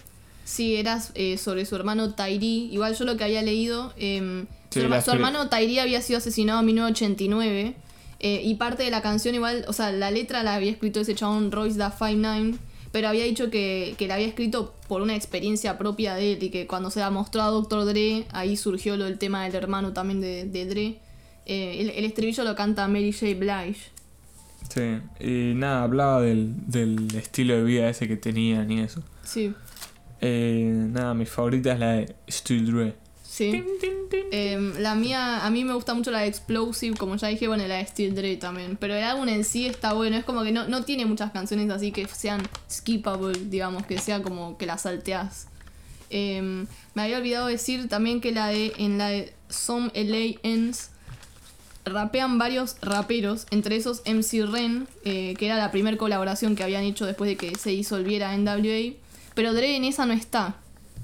Sí, era eh, sobre su hermano Tairi. Igual yo lo que había leído, em, Sí, su, hermano Tairi había sido asesinado en 1989. eh, y parte de la canción igual, o sea, la letra la había escrito ese chabón Royce da 59 pero había dicho que, que la había escrito por una experiencia propia de él y que cuando se la mostró a Dr. Dre, ahí surgió lo del tema del hermano también de, de Dre. Eh, el, el estribillo lo canta Mary J. Blige. Sí, y nada, hablaba del, del estilo de vida ese que tenían y eso. Sí, Eh, nada, mi favorita es la de Still Dre. Sí. Em, la mía, a mí me gusta mucho la de Explosive, como ya dije, bueno, la de Steel Dre también. Pero el álbum en sí está bueno, es como que no, no tiene muchas canciones así que sean skippable, digamos, que sea como que las salteás. Em, me había olvidado decir también que la de, en la de Some LA Ends rapean varios raperos, entre esos MC Ren, eh, que era la primera colaboración que habían hecho después de que se disolviera NWA. Pero Dre en esa no está,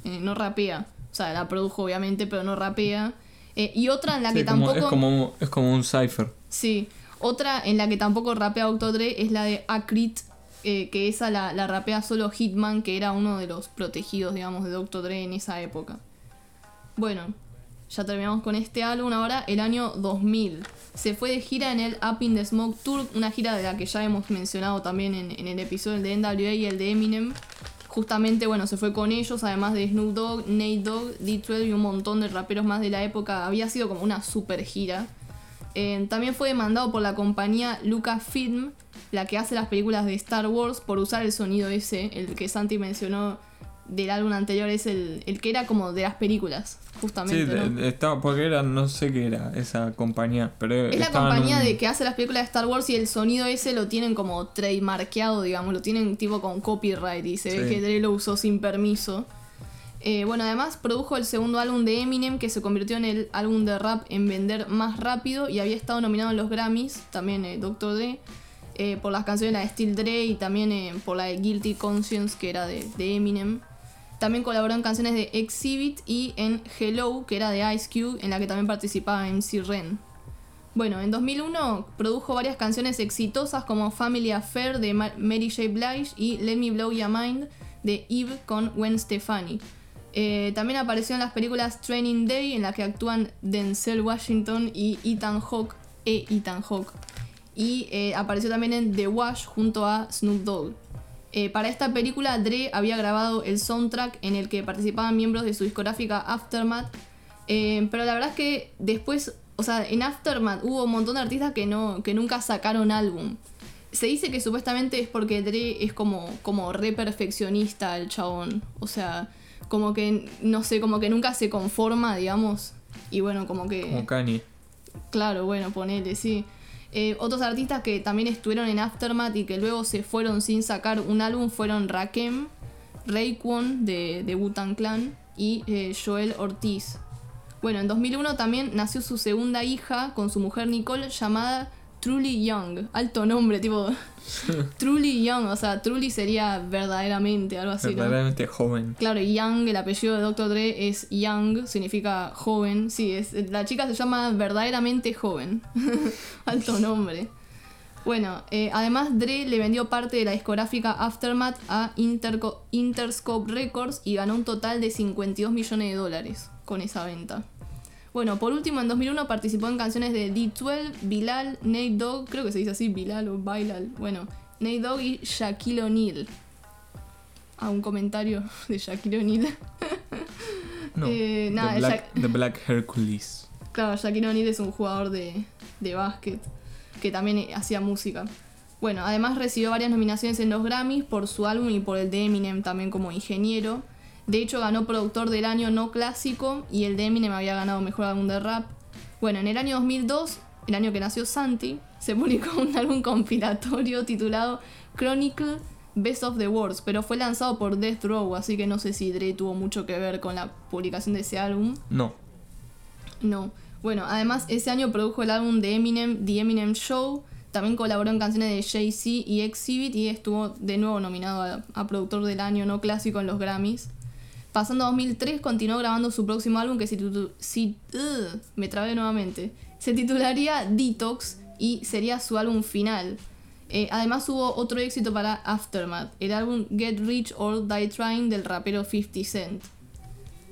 eh, no rapea. O sea, la produjo obviamente, pero no rapea. Eh, y otra en la Sí, que como- tampoco... es, como, es como un cipher. Sí, otra en la que tampoco rapea Dr. Dre es la de Acrit, eh, que esa la, la rapea solo Hitman, que era uno de los protegidos, digamos, de Dr. Dre en esa época. Bueno, ya terminamos con este álbum. Ahora, el año 2000. Se fue de gira en el Up in the Smoke Tour, una gira de la que ya hemos mencionado también en, en el episodio de NWA y el de Eminem. Justamente, bueno, se fue con ellos, además de Snoop Dogg, Nate Dogg, D12 y un montón de raperos más de la época. Había sido como una super gira. Eh, también fue demandado por la compañía Lucasfilm, la que hace las películas de Star Wars, por usar el sonido ese, el que Santi mencionó del álbum anterior, es el, el que era como de las películas, Sí, justamente. de- estaba, porque era, no sé qué era esa compañía, pero Es la compañía un- de que hace las películas de Star Wars y el sonido ese lo tienen como trademarkeado, digamos, lo tienen tipo con copyright y se ve Sí. que Dre lo usó sin permiso. Eh, bueno, además produjo el segundo álbum de Eminem que se convirtió en el álbum de rap en vender más rápido y había estado nominado en los Grammys, también eh, Dr. Dre, eh, por las canciones de la de Still Dre y también eh, por la de Guilty Conscience que era de, de Eminem. También colaboró en canciones de Exhibit y en Hello, que era de Ice Cube, en la que también participaba MC Ren. Bueno, en 2001 produjo varias canciones exitosas como Family Affair de Ma- Mary J. Blige y Let Me Blow Your Mind de Eve con Gwen Stefani. Eh, también apareció en las películas Training Day, en la que actúan Denzel Washington y Ethan Hawke, e Ethan Hawke. Y eh, apareció también en The Wash junto a Snoop Dogg. Eh, para esta película, Dre había grabado el soundtrack en el que participaban miembros de su discográfica Aftermath. Eh, pero la verdad es que después, o sea, en Aftermath hubo un montón de artistas que, no, que nunca sacaron álbum. Se dice que supuestamente es porque Dre es como, como re perfeccionista el chabón. O sea, como que, no sé, como que nunca se conforma, digamos. Y bueno, como que... Como Kanye. Claro, bueno, ponele, sí. Eh, otros artistas que también estuvieron en Aftermath y que luego se fueron sin sacar un álbum fueron Rakim, Raekwon de, de Clan y eh, Joel Ortiz. Bueno, en 2001 también nació su segunda hija con su mujer Nicole llamada Truly Young. Alto nombre, tipo. truly Young, o sea, Truly sería verdaderamente, algo así. Verdaderamente joven. Claro, Young, el apellido de Dr. Dre es Young, significa joven. Sí, es, la chica se llama verdaderamente joven. Alto nombre. Bueno, eh, además Dre le vendió parte de la discográfica Aftermath a Interscope Records y ganó un total de 52 millones de dólares con esa venta. Bueno, por último, en 2001 participó en canciones de D12, Bilal, Nate Dogg, creo que se dice así, Bilal o Bilal, bueno, Nate Dogg y Shaquille O'Neal. Ah, un comentario de Shaquille O'Neal. no, eh, nada, the, Black, Hercules. Claro, Shaquille O'Neal es un jugador de, de básquet que también hacía música. Bueno, además recibió varias nominaciones en los Grammys por su álbum y por el de Eminem también como ingeniero. De hecho, ganó productor del año no clásico y el de Eminem había ganado mejor álbum de rap. Bueno, en el año 2002, el año que nació Santi, se publicó un álbum compilatorio titulado Chronicle Best of the Worst, pero fue lanzado por Death Row, así que no sé si Dre tuvo mucho que ver con la publicación de ese álbum. No. No. Bueno, además ese año produjo el álbum de Eminem, The Eminem Show. También colaboró en canciones de Jay-Z y Exhibit y estuvo de nuevo nominado a, Productor del Año No Clásico en los Grammys. Pasando a 2003 continuó grabando su próximo álbum que se tituló... me trabé nuevamente. Se titularía Detox y sería su álbum final. Eh, además hubo otro éxito para Aftermath, el álbum Get Rich or Die Trying del rapero 50 Cent.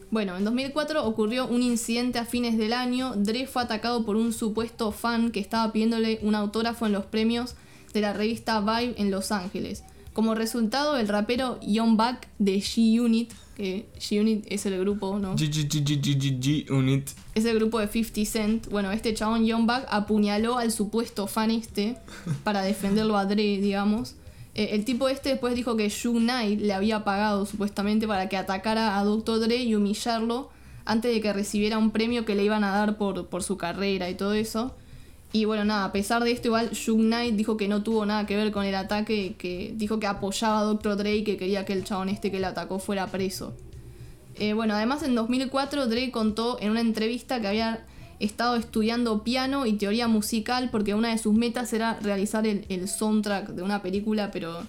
Bueno, en 2004 ocurrió un incidente a fines del año. Dre fue atacado por un supuesto fan que estaba pidiéndole un autógrafo en los premios de la revista Vibe en Los Ángeles. Como resultado, el rapero Young Buck de G-Unit, que G-Unit es el grupo, ¿no? G-Unit. Es el grupo de 50 Cent. Bueno, este chabón Young Buck apuñaló al supuesto fan este para defenderlo a Dre, digamos. Eh, el tipo este después dijo que Shug Knight le había pagado supuestamente para que atacara a Dr. Dre y humillarlo antes de que recibiera un premio que le iban a dar por, por su carrera y todo eso. Y bueno, nada, a pesar de esto, igual Shug Knight dijo que no tuvo nada que ver con el ataque, que dijo que apoyaba a Dr. Dre y que quería que el chabón este que le atacó fuera preso. Eh, bueno, además en 2004 Dre contó en una entrevista que había estado estudiando piano y teoría musical porque una de sus metas era realizar el, soundtrack de una película, pero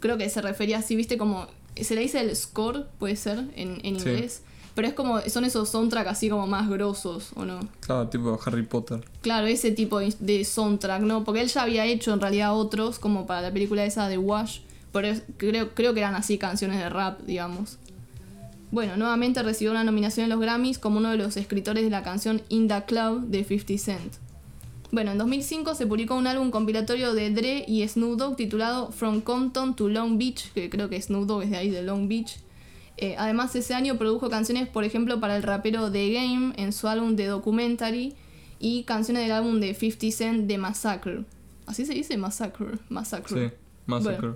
creo que se refería así, viste, como se le dice el score, puede ser, en, inglés. Pero es como, son esos soundtrack así como más grosos, ¿o no? Claro, tipo Harry Potter. Claro, ese tipo de soundtrack, ¿no? Porque él ya había hecho en realidad otros, como para la película esa de Wash, pero creo, creo que eran así canciones de rap, digamos. Bueno, nuevamente recibió una nominación en los Grammys como uno de los escritores de la canción In the Club de 50 Cent. Bueno, en 2005 se publicó un álbum compilatorio de Dre y Snoop Dogg titulado From Compton to Long Beach, que creo que Snoop Dogg es de ahí, de Long Beach. Eh, además, ese año produjo canciones, por ejemplo, para el rapero The Game en su álbum de Documentary y canciones del álbum de 50 Cent de Massacre. ¿Así se dice? Massacre. Massacre. Sí, Massacre.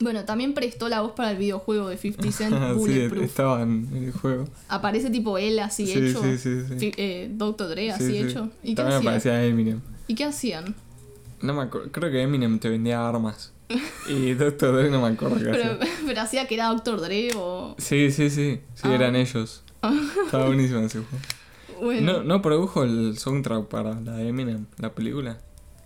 Bueno, también prestó la voz para el videojuego de 50 Cent Bulletproof. sí, estaba en el juego. Aparece tipo él así hecho. Sí, sí, sí. Eh, Dr. Dre así hecho. ¿Y también aparecía Eminem. ¿Y qué hacían? No me acuerdo. Creo que Eminem te vendía armas. Y Dr. Dre no me acuerdo qué pero, hacía. Pero hacía que era Dr. Dre o. Sí, sí, sí. Sí, ah. eran ellos. Estaba buenísimo ese juego. Bueno. ¿No, ¿No produjo el soundtrack para la de Eminem, la película?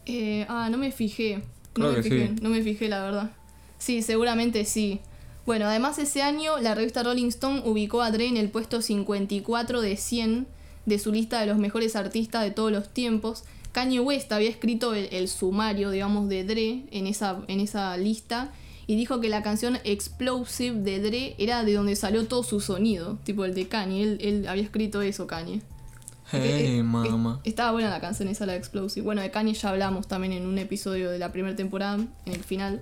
Eh, ah, no me fijé. No me fijé, no me fijé, la verdad. Sí, seguramente sí. Bueno, además ese año la revista Rolling Stone ubicó a Dre en el puesto 54 de 100 de su lista de los mejores artistas de todos los tiempos. Kanye West había escrito el, sumario, digamos, de Dre en esa, en esa lista y dijo que la canción Explosive de Dre era de donde salió todo su sonido, tipo el de Kanye. Él, había escrito eso, Kanye. Hey, mama. Estaba buena la canción esa, la Explosive. Bueno, de Kanye ya hablamos también en un episodio de la primera temporada, en el final.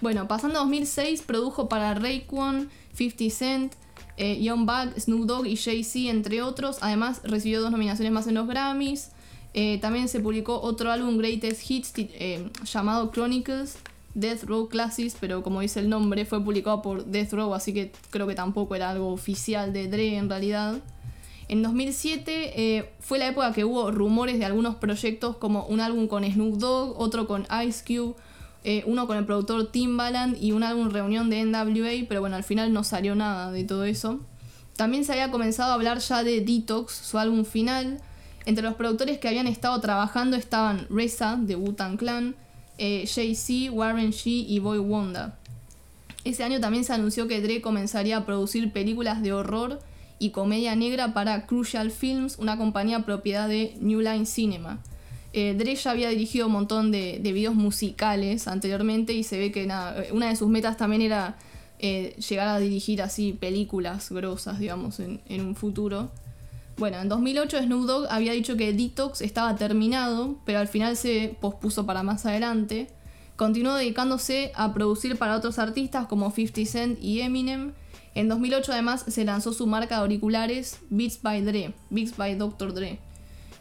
Bueno, pasando a 2006, produjo para Rayquan, 50 Cent, eh, Young Buck, Snoop Dogg y Jay-Z, entre otros. Además, recibió dos nominaciones más en los Grammys. Eh, también se publicó otro álbum Greatest Hits eh, llamado Chronicles, Death Row Classics, pero como dice el nombre, fue publicado por Death Row, así que creo que tampoco era algo oficial de Dre en realidad. En 2007 fue la época que hubo rumores de algunos proyectos como un álbum con Snoop Dogg, otro con Ice Cube, eh, uno con el productor Timbaland y un álbum reunión de NWA, pero bueno, al final no salió nada de todo eso. También se había comenzado a hablar ya de Detox, su álbum final. Entre los productores que habían estado trabajando estaban Reza de Wu-Tang Clan, eh, Jay-Z, Warren G y Boy Wonder. Ese año también se anunció que Dre comenzaría a producir películas de horror y comedia negra para Crucial Films, una compañía propiedad de New Line Cinema. Eh, Dre ya había dirigido un montón de, videos musicales anteriormente y se ve que eh, una de sus metas también era llegar a dirigir así películas grosas, digamos, en, un futuro. Bueno, en 2008 Snoop Dogg había dicho que Detox estaba terminado, pero al final se pospuso para más adelante. Continuó dedicándose a producir para otros artistas como 50 Cent y Eminem. En 2008 además se lanzó su marca de auriculares Beats by Dre, Beats by Dr. Dre.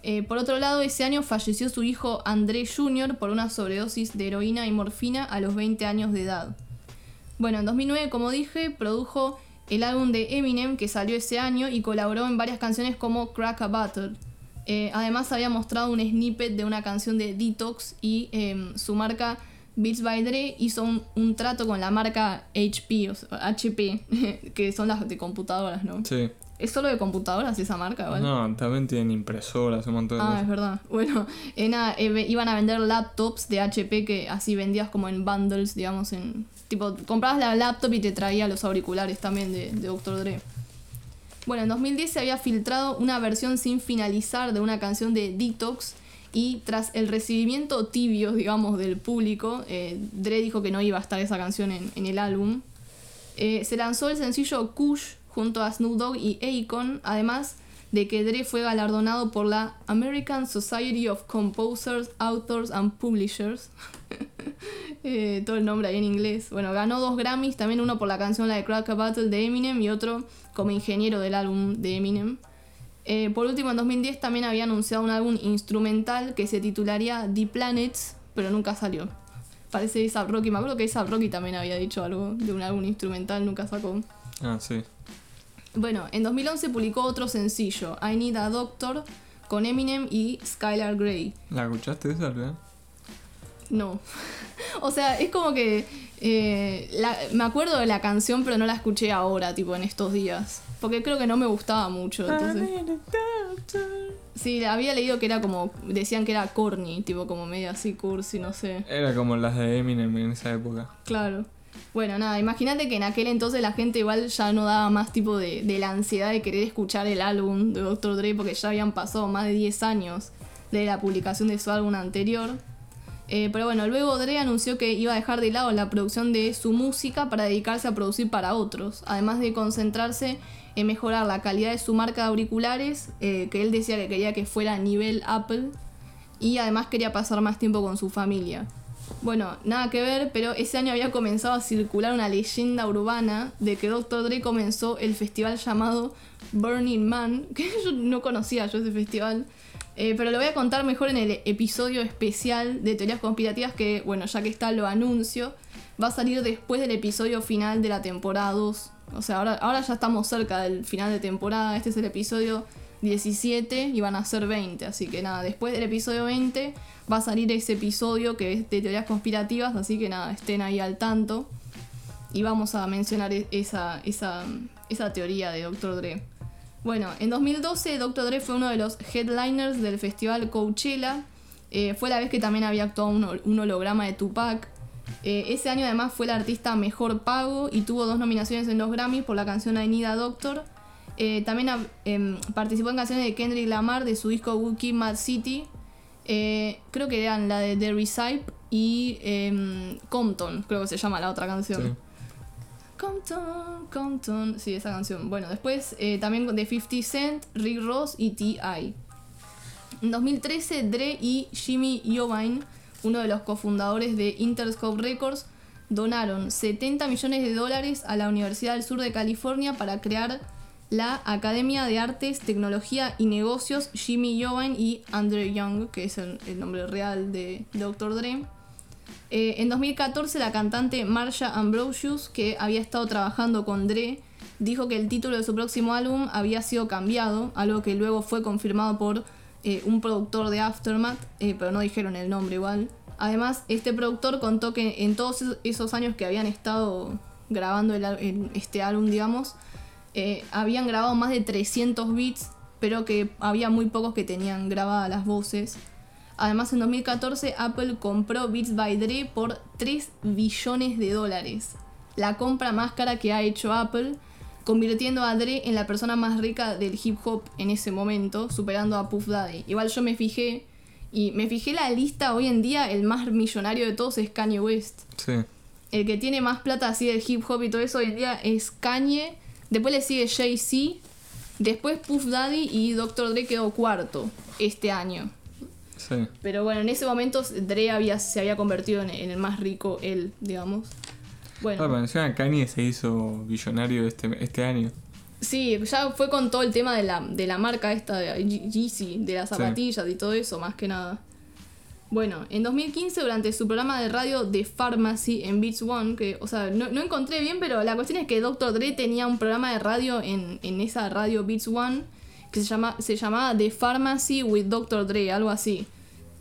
Eh, por otro lado, ese año falleció su hijo André Jr. por una sobredosis de heroína y morfina a los 20 años de edad. Bueno, en 2009, como dije, produjo el álbum de Eminem que salió ese año y colaboró en varias canciones como Crack a Battle. Eh, además había mostrado un snippet de una canción de Detox y em, su marca Beats by Dre hizo un, trato con la marca HP, HP, que son las de computadoras, ¿no? Sí. ¿Es solo de computadoras esa marca? ¿vale? No, también tienen impresoras, un montón de Ah, es verdad. Bueno, eh, iban a vender laptops de HP que así vendías como en bundles, digamos, en... Comprabas la laptop y te traía los auriculares también de, de Dr. Dre. Bueno, en 2010 se había filtrado una versión sin finalizar de una canción de Detox y tras el recibimiento tibio, digamos, del público, eh, Dre dijo que no iba a estar esa canción en, el álbum. Eh, se lanzó el sencillo Kush junto a Snoop Dogg y Akon, además de que Dre fue galardonado por la American Society of Composers, Authors and Publishers. Eh, todo el nombre ahí en inglés. Bueno, ganó dos Grammys, también uno por la canción La de Crack a Battle de Eminem y otro como ingeniero del álbum de Eminem. Eh, por último, en 2010 también había anunciado un álbum instrumental que se titularía The Planets, pero nunca salió. Parece A$AP Rocky, me acuerdo que A$AP Rocky también había dicho algo de un álbum instrumental, nunca sacó. Ah, sí. Bueno, en 2011 publicó otro sencillo, I Need a Doctor, con Eminem y Skylar Grey. ¿La escuchaste esa, verdad? No. o sea, es como que eh, me acuerdo de la canción, pero no la escuché ahora, tipo en estos días. Porque creo que no me gustaba mucho. Entonces... Sí, había leído que era como. Decían que era corny, tipo como medio así cursi, no sé. Era como las de Eminem en esa época. Claro. Bueno, nada, imagínate que en aquel entonces la gente igual ya no daba más tipo de, de la ansiedad de querer escuchar el álbum de Dr. Dre porque ya habían pasado más de 10 años de la publicación de su álbum anterior. Eh, pero bueno, luego Dre anunció que iba a dejar de lado la producción de su música para dedicarse a producir para otros, además de concentrarse en mejorar la calidad de su marca de auriculares, eh, que él decía que quería que fuera a nivel Apple, y además quería pasar más tiempo con su familia. Bueno, nada que ver, pero ese año había comenzado a circular una leyenda urbana de que Dr. Dre comenzó el festival llamado Burning Man, que yo no conocía yo ese festival, eh, pero lo voy a contar mejor en el episodio especial de teorías conspirativas que, bueno, ya que está lo anuncio, va a salir después del episodio final de la temporada 2. O sea, ahora, ahora ya estamos cerca del final de temporada, este es el episodio 17 y van a ser 20, así que nada, después del episodio 20 va a salir ese episodio que es de teorías conspirativas, así que nada, estén ahí al tanto. Y vamos a mencionar e-, esa, teoría de Dr. Dre. Bueno, en 2012 Dr. Dre fue uno de los headliners del festival Coachella. Eh, fue la vez que también había actuado un, holograma de Tupac. Eh, ese año además fue el artista mejor pago y tuvo dos nominaciones en los Grammys por la canción I Need a Doctor. Eh, también em, participó en canciones de Kendrick Lamar de su disco Wookie Mad City. creo que eran la de The Recipe y em, Compton, creo que se llama la otra canción. Compton, Compton. Sí, esa canción. Bueno, después eh, también de 50 Cent, Rick Ross y T.I. En 2013, Dre y Jimmy Iovine, uno de los cofundadores de Interscope Records, donaron 70 millones de dólares a la Universidad del Sur de California para crear la Academia de Artes, Tecnología y Negocios Jimmy Iovine y Andrew Young, que es el, el nombre real de Dr. Dre. Eh, en 2014 la cantante Marsha Ambrosius, que había estado trabajando con Dre, dijo que el título de su próximo álbum había sido cambiado, algo que luego fue confirmado por eh, un productor de Aftermath, eh, pero no dijeron el nombre igual. Además, este productor contó que en todos esos años que habían estado grabando este álbum, digamos, habían grabado más de 300 beats pero que había muy pocos que tenían grabadas las voces. Además, en 2014 Apple compró Beats by Dre por 3 billones de dólares. La compra más cara que ha hecho Apple, convirtiendo a Dre en la persona más rica del hip hop en ese momento, superando a Puff Daddy. Igual yo me fijé, y me fijé la lista hoy en día, el más millonario de todos es Kanye West. Sí. El que tiene más plata así del hip hop y todo eso hoy en día es Kanye. Después le sigue Jay-Z. Después Puff Daddy y Dr. Dre quedó cuarto este año. Sí. Pero bueno, en ese momento Dre había, se había convertido en, en el más rico, él, digamos. Bueno, Ah, encima Kanye se hizo billonario este, este año. sí, ya fue con todo el tema de la, de la marca esta de Ye- Yeezy, de las Sí. zapatillas y todo eso, más que nada. Bueno, en 2015, durante su programa de radio The Pharmacy en Beats One, que, o sea, no, no encontré bien, pero la cuestión es que Dr. Dre tenía un programa de radio en, en esa radio Beats One que se, llama, se llamaba The Pharmacy with Dr. Dre, algo así.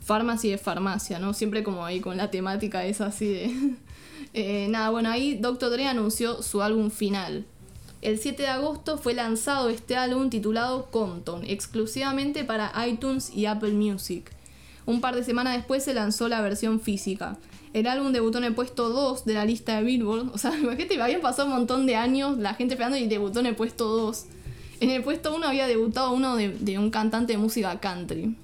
Pharmacy de farmacia, ¿no? Siempre como ahí con la temática esa así de... Eh, nada, bueno, ahí Dr. Dre anunció su álbum final. El 7 de agosto fue lanzado este álbum titulado Compton, exclusivamente para iTunes y Apple Music. Un par de semanas después se lanzó la versión física. El álbum debutó en el puesto 2 de la lista de Billboard. O sea, imagínate, habían pasado un montón de años la gente esperando y debutó en el puesto 2. En el puesto 1 había debutado uno de, de un cantante de música country.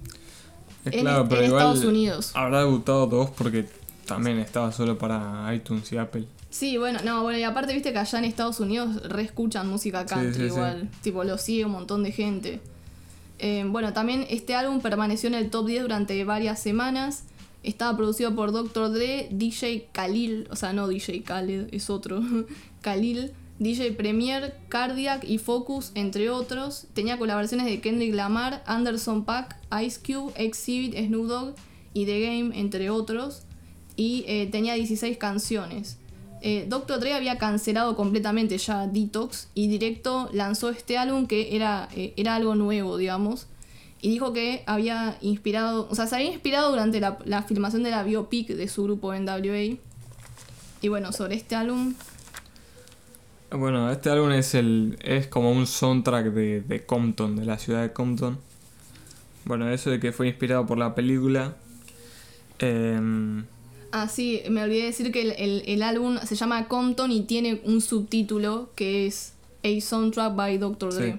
Es En- claro, pero en igual Estados Unidos. habrá debutado dos porque también estaba solo para iTunes y Apple. Sí, bueno, no, bueno, y aparte viste que allá en Estados Unidos re escuchan música country sí, sí. igual. Tipo, lo sigue un montón de gente. Eh, bueno, también este álbum permaneció en el top 10 durante varias semanas. Estaba producido por Dr. Dre, DJ Khalil, o sea, no DJ Khaled, es otro. Khalil, DJ Premier, Cardiac y Focus, entre otros. Tenía colaboraciones de Kendrick Lamar, Anderson Paak, Ice Cube, Exhibit, Snoop Dogg y The Game, entre otros. Y eh, tenía 16 canciones. Eh, Dr. Dre había cancelado completamente ya Detox y directo lanzó este álbum que era, eh, era algo nuevo, digamos. Y dijo que había inspirado, o sea, se había inspirado durante la, filmación de la biopic de su grupo NWA. Y bueno, sobre este álbum, Bueno, este álbum es el es como un soundtrack de, de Compton, de la ciudad de Compton. Bueno, eso de que fue inspirado por la película. Em, ah sí, me olvidé decir que el, el- el álbum se llama Compton y tiene un subtítulo que es A Soundtrack by Dr. Dre. Sí.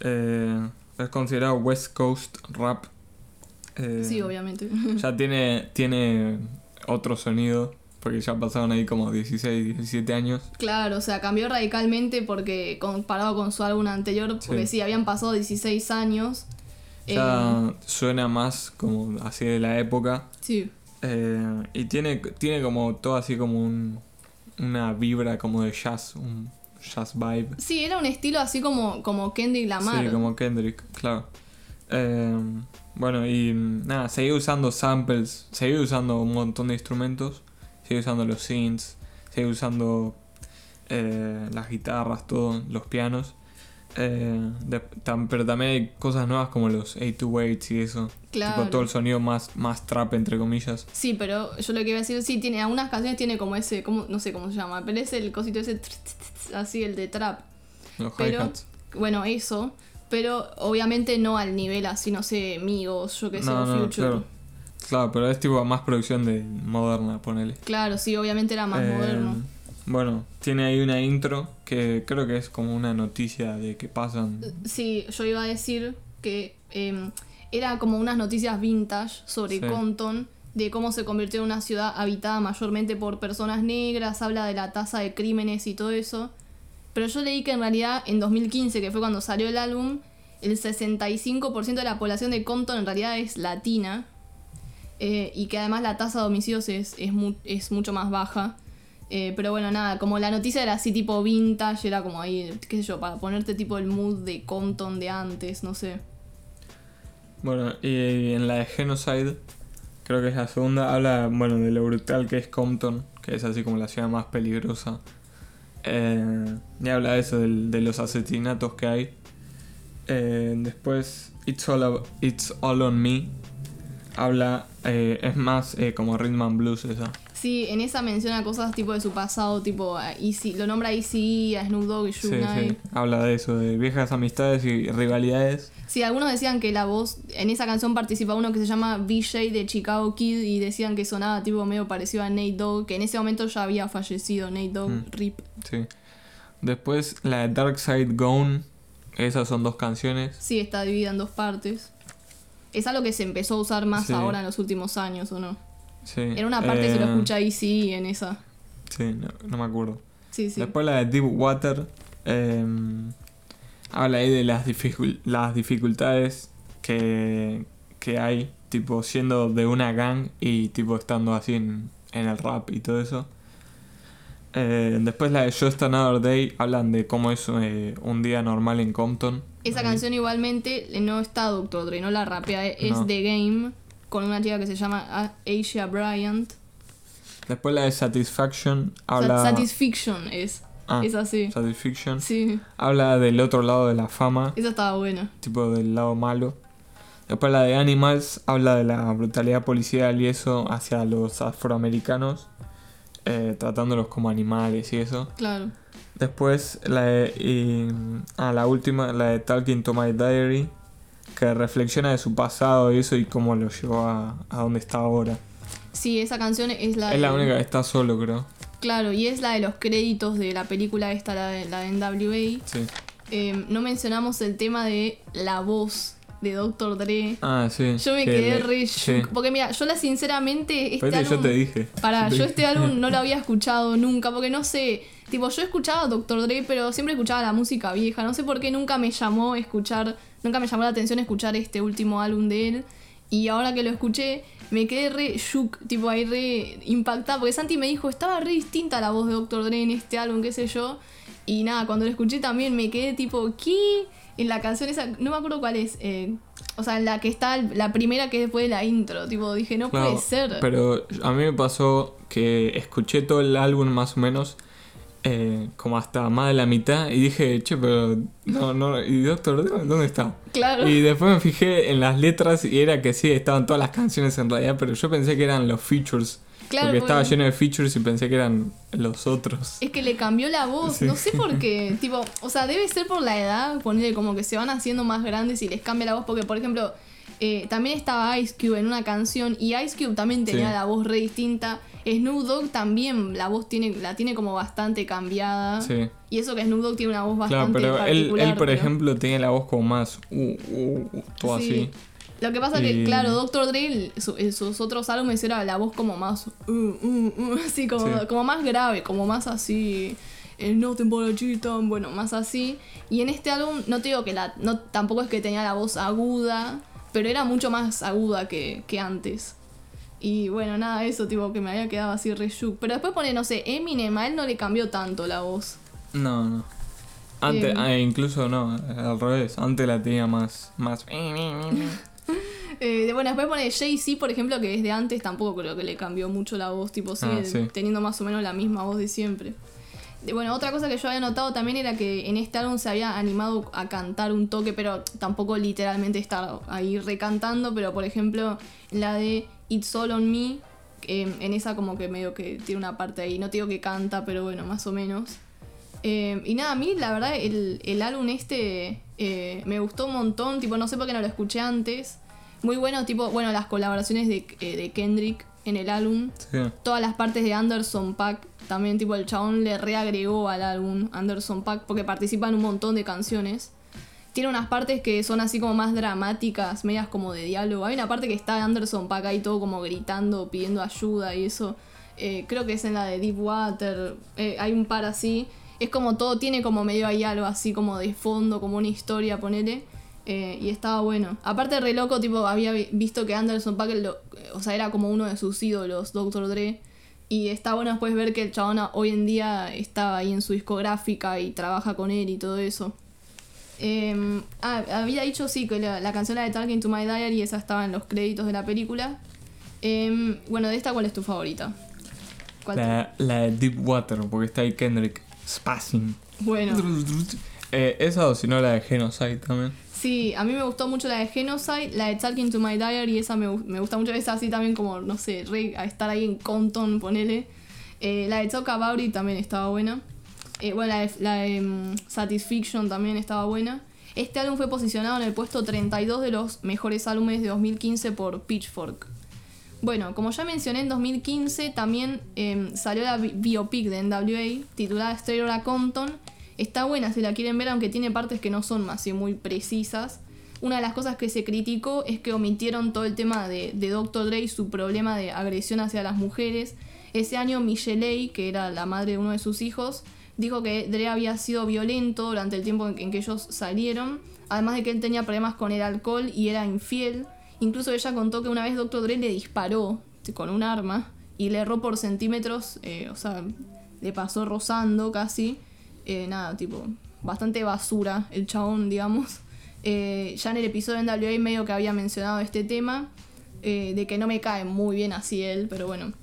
eh, es considerado West Coast Rap. Eh, Sí, obviamente. Ya tiene, tiene otro sonido, porque ya pasaron ahí como 16, 17 años. Claro, o sea, cambió radicalmente porque comparado con su álbum anterior, porque Sí. sí, habían pasado 16 años. Eh, Ya suena más como así de la época. sí, Eh, y tiene, tiene como todo así como un, una vibra como de jazz, un jazz vibe. sí, era un estilo así como, como Kendrick Lamar. Sí, como Kendrick, claro. Eh, bueno, y nada, seguí usando samples, seguí usando un montón de instrumentos, seguí usando los synths, seguí usando eh, las guitarras, todo, los pianos. Eh, de- tam- pero también hay cosas nuevas como los 808s y eso. Claro. Tipo todo el sonido más, más trap, entre comillas. Sí, pero yo lo que iba a decir, sí, tiene algunas canciones tiene como ese, como, no sé cómo se llama, pero es el cosito ese, tr- tr- tr- así el de trap. Los Pero, bueno, eso, pero obviamente no al nivel así, no sé, Migos, yo que sé, No, no, Future. claro. Claro, pero es tipo más producción de moderna, ponele. Claro, sí, obviamente era más Eh, moderno. Bueno, tiene ahí una intro que creo que es como una noticia de que pasan. Sí, yo iba a decir que eh, era como unas noticias vintage sobre Sí. Compton, de cómo se convirtió en una ciudad habitada mayormente por personas negras, habla de la tasa de crímenes y todo eso. Pero yo leí que en realidad en 2015, que fue cuando salió el álbum, el 65% de la población de Compton en realidad es latina. eh, y que además la tasa de homicidios es, es, mu- es mucho más baja. Eh, pero bueno, nada, como la noticia era así tipo vintage, era como ahí, qué sé yo, para ponerte tipo el mood de Compton de antes, no sé. Bueno, y en la de Genocide, creo que es la segunda, habla, bueno, de lo brutal que es Compton, que es así como la ciudad más peligrosa. Eh, y habla de eso, del- de los asesinatos que hay. Eh, después, It's All, It's All On Me, habla, eh, es más eh, como Rhythm and Blues esa. Sí, en esa menciona cosas tipo de su pasado, tipo a Easy, lo nombra Easy, a Snoop Dogg y Sí, Suge Knight. sí. Habla de eso, de viejas amistades y rivalidades. Sí, algunos decían que la voz, en esa canción participa uno que se llama VJ de Chicago Kid y decían que sonaba tipo medio parecido a Nate Dogg, que en ese momento ya había fallecido Nate Dogg, Mm. RIP. Sí. Después la de Dark Side Gone. Esas son dos canciones. Sí, está dividida en dos partes. Es algo que se empezó a usar más Sí. ahora en los últimos años, ¿o no? Sí. En una parte se lo Eh, escucha Easy en esa. Sí, no, no me acuerdo. Sí, sí. Después la de Deep Water. eh, habla ahí de las, dificul- las dificultades que, que hay, tipo siendo de una gang y tipo estando así en, en el rap y todo eso. Eh, después la de Just Another Day hablan de cómo es eh, un día normal en Compton. Esa Ahí. canción igualmente no está Dr. Dre, no la rapea, es No. The Game, con una chica que se llama Asia Bryant. Después la de Satisfaction Sa- habla... Satisfaction es. Ah, es así. Satisfaction. Sí, Habla del otro lado de la fama. esa estaba buena. tipo del lado malo. Después la de Animals habla de la brutalidad policial y eso hacia los afroamericanos, eh, tratándolos como animales y eso. Claro. Después la de, y, ah, la última, la de Talking to My Diary, que reflexiona de su pasado y eso y cómo lo llevó a, a donde está ahora. Sí, esa canción es la Es la única que está solo, creo. Claro, y es la de los créditos de la película esta, la de, la de NWA. Sí. Eh, no mencionamos el tema de la voz de Dr. Dre. Ah, sí. Yo me que quedé le- re sí. Porque mira, yo la sinceramente. Este que yo álbum- te dije. Pará, yo este álbum no lo había escuchado nunca, porque no sé, tipo, yo escuchaba a Dr. Dre, pero siempre escuchaba la música vieja, no sé por qué nunca me llamó escuchar, nunca me llamó la atención escuchar este último álbum de él, y ahora que lo escuché, me quedé re shook, tipo ahí re impactada, porque Santi me dijo, estaba re distinta la voz de Dr. Dre en este álbum, qué sé yo, y nada, cuando lo escuché también me quedé tipo, ¿qué? En la canción esa, no me acuerdo cuál es, eh, o sea, en la que está la primera que es después de la intro, tipo, dije, no Claro, puede ser. Pero a mí me pasó que escuché todo el álbum más o menos eh, como hasta más de la mitad y dije, che, pero no, no, ¿y Doctor dónde está? Claro. Y después me fijé en las letras y era que sí, estaban todas las canciones en realidad, pero yo pensé que eran los features. Claro, porque estaba lleno de features y pensé que eran los otros. Es que le cambió la voz, Sí. no sé por qué. tipo, o sea, debe ser por la edad, ponerle como que se van haciendo más grandes y les cambia la voz. Porque, por ejemplo, eh, también estaba Ice Cube en una canción y Ice Cube también tenía Sí. la voz re distinta. Snoop Dogg también la voz tiene, la tiene como bastante cambiada. Sí. Y eso que Snoop Dogg tiene una voz Claro, bastante pero él, por pero- ejemplo, tiene la voz como más, uh, uh, uh, todo Sí. así. Lo que pasa que, Y- claro, Dr. Dre, su- en sus otros álbumes era la voz como más. uh, uh, uh, así, como, Sí. como más grave, como más así. El no temporachita, bueno, más así. Y en este álbum, no te digo que la. No, tampoco es que tenía la voz aguda, pero era mucho más aguda que, que antes. Y bueno, nada, eso, tipo, que me había quedado así re shook. Pero después pone, no sé, Eminem, a él no le cambió tanto la voz. No, no. Antes, Eh. ah, incluso no, al revés. Antes la tenía más. más... Eh, bueno, después pone Jay-Z, por ejemplo, que desde antes tampoco creo que le cambió mucho la voz, tipo, sigue Ah, sí. teniendo más o menos la misma voz de siempre. Bueno, otra cosa que yo había notado también era que en este álbum se había animado a cantar un toque, pero tampoco literalmente estar ahí recantando, pero por ejemplo, la de It's All On Me, eh, en esa como que medio que tiene una parte ahí, no te digo que canta, pero bueno, más o menos. Eh, y nada, a mí la verdad el, el álbum este eh, me gustó un montón, tipo no sé por qué no lo escuché antes. Muy bueno, tipo, bueno, las colaboraciones de, de Kendrick en el álbum. Sí. Todas las partes de Anderson Pack, también tipo el chabón le reagregó al álbum Anderson Pack porque participa en un montón de canciones. Tiene unas partes que son así como más dramáticas, medias como de diálogo. Hay una parte que está Anderson Pack ahí todo como gritando, pidiendo ayuda y eso. Eh, creo que es en la de Deep Water. Eh, hay un par así. Es como todo, tiene como medio ahí algo así como de fondo, como una historia, ponele. Eh, y estaba bueno. Aparte, re loco, tipo, había vi- visto que Anderson Paak, lo- o sea, era como uno de sus ídolos, Dr. Dre. Y está bueno después ver que el chabón hoy en día está ahí en su discográfica y trabaja con él y todo eso. Eh, ah, había dicho sí que la, la canción de Talking to My Diary, esa estaba en los créditos de la película. Eh, bueno, de esta, ¿cuál es tu favorita? ¿Cuál te- La, la de Deep Water, porque está ahí Kendrick Spazzing. Bueno, Eh, esa o si no la de Genocide también. Sí, a mí me gustó mucho la de Genocide, la de Talking to My Diary, esa me, me gusta mucho, esa así también como, no sé, a estar ahí en Compton, ponele. Eh, la de Talk About también estaba buena. Eh, bueno, la de, la de, mm, también estaba buena. Este álbum fue posicionado en el puesto 32 de los mejores álbumes de 2015 por Pitchfork. Bueno, como ya mencioné, en 2015 también eh, salió la bi- biopic de NWA titulada Straight Outta Compton. Está buena si la quieren ver, aunque tiene partes que no son así muy precisas. Una de las cosas que se criticó es que omitieron todo el tema de, de Dr. Dre y su problema de agresión hacia las mujeres. Ese año Michelle que era la madre de uno de sus hijos, dijo que Dre había sido violento durante el tiempo en que, en que ellos salieron, además de que él tenía problemas con el alcohol y era infiel. Incluso ella contó que una vez Dr. Dre le disparó con un arma y le erró por centímetros, eh, o sea, le pasó rozando casi. Eh, nada, tipo, bastante basura el chabón, digamos. Eh, ya en el episodio de NWA medio que había mencionado este tema, eh, de que no me cae muy bien así él, pero bueno.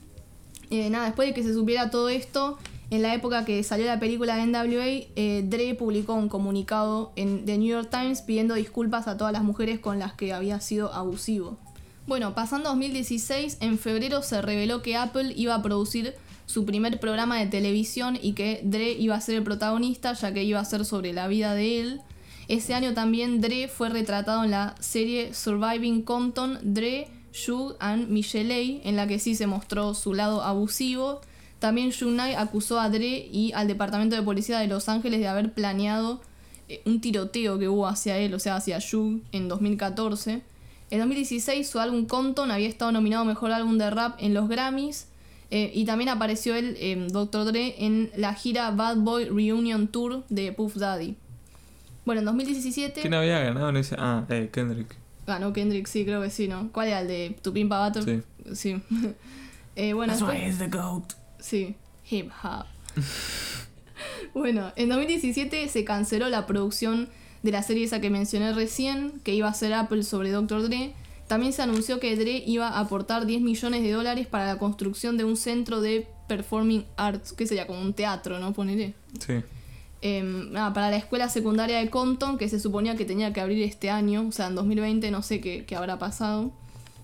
Eh, nada, después de que se supiera todo esto, en la época que salió la película de NWA, Dre publicó un comunicado en The New York Times pidiendo disculpas a todas las mujeres con las que había sido abusivo. Bueno, pasando a 2016, en febrero se reveló que Apple iba a producir su primer programa de televisión y que Dre iba a ser el protagonista, ya que iba a ser sobre la vida de él. Ese año también Dre fue retratado en la serie Surviving Compton, Dre, Suge and Michelle en la que sí se mostró su lado abusivo. También Knight acusó a Dre y al Departamento de Policía de Los Ángeles de haber planeado eh, un tiroteo que hubo hacia él, o sea, hacia Suge, en 2014. En 2016 su álbum Compton había estado nominado Mejor Álbum de Rap en los Grammys. Eh, y también apareció él, eh, Dr. Dre, en la gira Bad Boy Reunion Tour de Puff Daddy. Bueno, en 2017 ¿Quién había ganado en ese? Ah, eh, Kendrick. ganó Kendrick, sí, creo que sí, ¿no? ¿Cuál era el de Tu Pimpa Battle? Sí. Sí. Eh, bueno, That's why después- he's the goat. Sí, hip hop. bueno, en 2017 se canceló la producción de la serie esa que mencioné recién, que iba a ser Apple sobre Dr. Dre. También se anunció que Dre iba a aportar 10 millones de dólares para la construcción de un centro de performing arts, que sería como un teatro, ¿no? Ponele. Sí. Nada, para la escuela secundaria de Compton, que se suponía que tenía que abrir este año, o sea, en 2020, no sé qué, qué habrá pasado.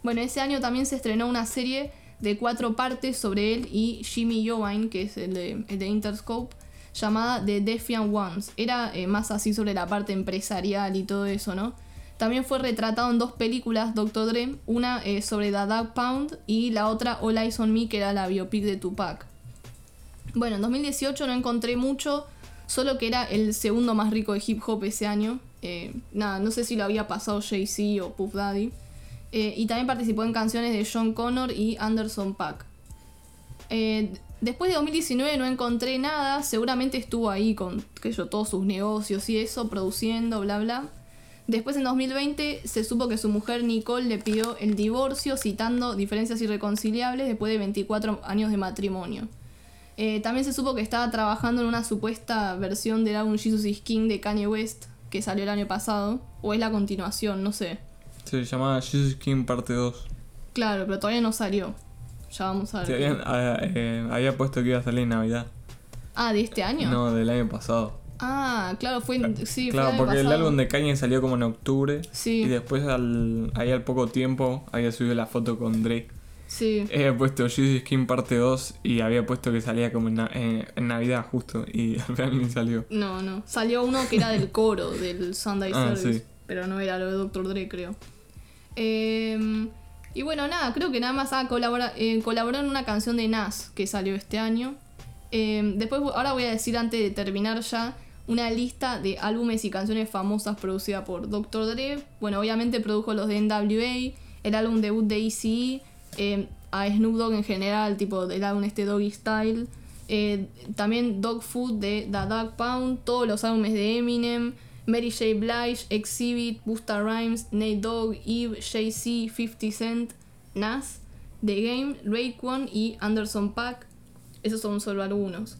Bueno, ese año también se estrenó una serie de cuatro partes sobre él y Jimmy Iovine, que es el de, el de Interscope, llamada The Defiant Ones. Era eh, más así sobre la parte empresarial y todo eso, ¿no? También fue retratado en dos películas, Dr. Dre, una eh, sobre The Dog Pound y la otra All Eyes on Me, que era la biopic de Tupac. Bueno, en 2018 no encontré mucho, solo que era el segundo más rico de hip hop ese año. Eh, nada, no sé si lo había pasado Jay-Z o Puff Daddy. Eh, y también participó en canciones de John Connor y Anderson Paak. Eh, después de 2019 no encontré nada, seguramente estuvo ahí con qué sé yo, todos sus negocios y eso, produciendo, bla bla. Después en 2020 se supo que su mujer Nicole le pidió el divorcio citando diferencias irreconciliables después de 24 años de matrimonio. Eh, también se supo que estaba trabajando en una supuesta versión del álbum Jesus is King de Kanye West que salió el año pasado, o es la continuación, no sé. Se llamaba Jesus King parte 2. Claro, pero todavía no salió. Ya vamos a ver. Habían- ah, eh, había puesto que iba a salir en Navidad. Ah, ¿de este año? No, del año pasado. Ah, claro, fue, en- sí, fue claro, porque el álbum de Kanye salió como en octubre. Sí. Y después, al, ahí al poco tiempo, había subido la foto con Dre. Sí, Había puesto Jesus King parte 2 y había puesto que salía como en, na- en- en Navidad justo. Y al final ni salió. no, no. Salió uno que era del coro, del Sunday Ah, Service. sí. Pero no era lo de Dr. Dre, creo. Eh, y bueno, nada, creo que nada más ah, colabora, eh, colaboró en una canción de Nas que salió este año. Eh, después, ahora voy a decir antes de terminar ya una lista de álbumes y canciones famosas producidas por Dr. Dre. Bueno, obviamente produjo los de NWA, el álbum debut de ECE, eh, a Snoop Dogg en general, tipo del álbum este Doggy Style. eh, también Dog Food de The Dog Pound, todos los álbumes de Eminem, Mary J. Blige, Exhibit, Busta Rhymes, Nate Dogg, Eve, Jay-Z, 50 Cent, Nas, The Game, Raekwon y Anderson Paak. Esos son solo algunos.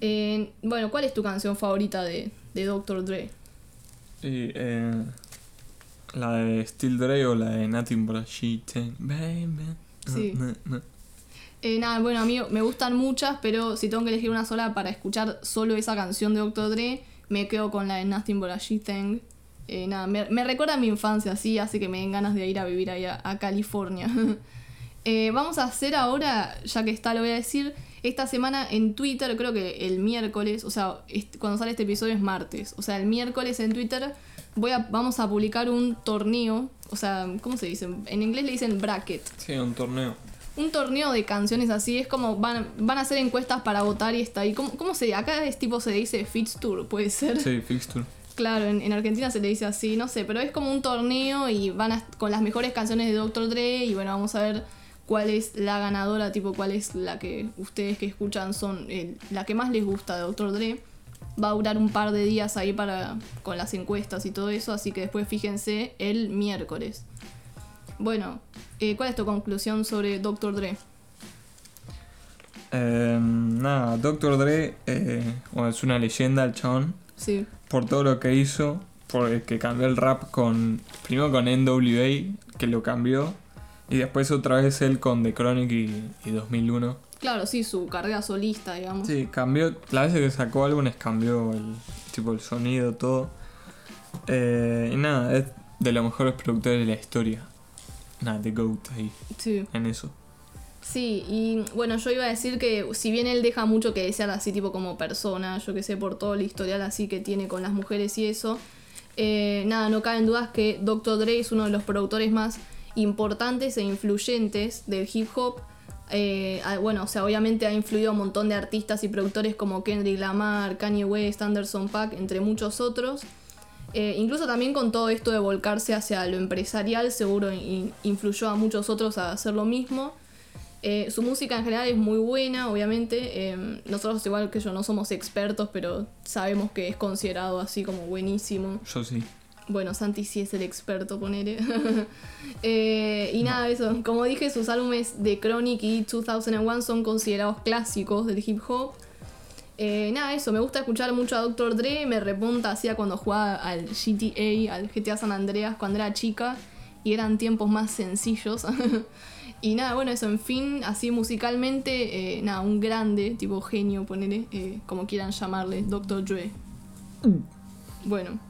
Eh, bueno, ¿cuál es tu canción favorita de, de Dr. Dre? Y eh, la de Still Dre o la de Nothing But a Sheet, baby. Sí. No, no, no. Eh, nada, bueno, a mí me gustan muchas, pero si tengo que elegir una sola para escuchar solo esa canción de Dr. Dre, me quedo con la de Nothing But a She Thing. eh, nada, me, me recuerda a mi infancia, así hace que me den ganas de ir a vivir ahí a, a California. Eh, vamos a hacer ahora, ya que está, lo voy a decir, esta semana en Twitter, creo que el miércoles, o sea, cuando sale este episodio es martes, o sea, el miércoles en Twitter voy a, vamos a publicar un torneo, o sea, ¿cómo se dice? En inglés le dicen bracket. Sí, un torneo. Un torneo de canciones así, es como van, van a hacer encuestas para votar y está ahí. ¿Cómo, cómo se Acá es tipo se dice Fixture, puede ser. Sí, fixture. Claro, en, en Argentina se le dice así, no sé, pero es como un torneo y van a- con las mejores canciones de Dr. Dre y bueno, vamos a ver cuál es la ganadora, tipo cuál es la que ustedes que escuchan son eh, la que más les gusta de Dr. Dre. Va a durar un par de días ahí para con las encuestas y todo eso, así que después fíjense el miércoles. Bueno, eh, ¿cuál es tu conclusión sobre Dr. Dre? Eh, nada, Dr. Dre eh, bueno, es una leyenda el chabón. Sí, Por todo lo que hizo. Por que cambió el rap con. Primero con NWA, que lo cambió. Y después otra vez él con The Chronic y, y 2001. claro, sí, su carrera solista, digamos. Sí, cambió. Las veces que sacó álbumes cambió el tipo el sonido, todo. Eh, y nada, es de los mejores productores de la historia. Nada, The GOAT ahí, Sí. en eso. Sí, y bueno, yo iba a decir que si bien él deja mucho que desear así tipo como persona, yo que sé, por todo el historial así que tiene con las mujeres y eso, eh, nada, no cabe en dudas que Dr. Dre es uno de los productores más importantes e influyentes del hip hop. Eh, bueno, o sea, obviamente ha influido a un montón de artistas y productores como Kendrick Lamar, Kanye West, Anderson Paak, entre muchos otros. Eh, incluso también con todo esto de volcarse hacia lo empresarial, seguro in- influyó a muchos otros a hacer lo mismo. Eh, su música en general es muy buena, obviamente. eh, nosotros, igual que yo, no somos expertos, pero sabemos que es considerado así como buenísimo. Yo sí. Bueno, Santi sí es el experto, ponele. Eh, y nada, eso. Como dije, sus álbumes The Chronic y 2001 son considerados clásicos del hip hop. Eh, nada, eso. Me gusta escuchar mucho a Dr. Dre. Me remonta hacía cuando jugaba al GTA, al GTA San Andreas cuando era chica. Y eran tiempos más sencillos. y nada, bueno, eso. En fin, así musicalmente, eh, nada, un grande, tipo genio, ponele, eh, como quieran llamarle, Dr. Dre. Bueno,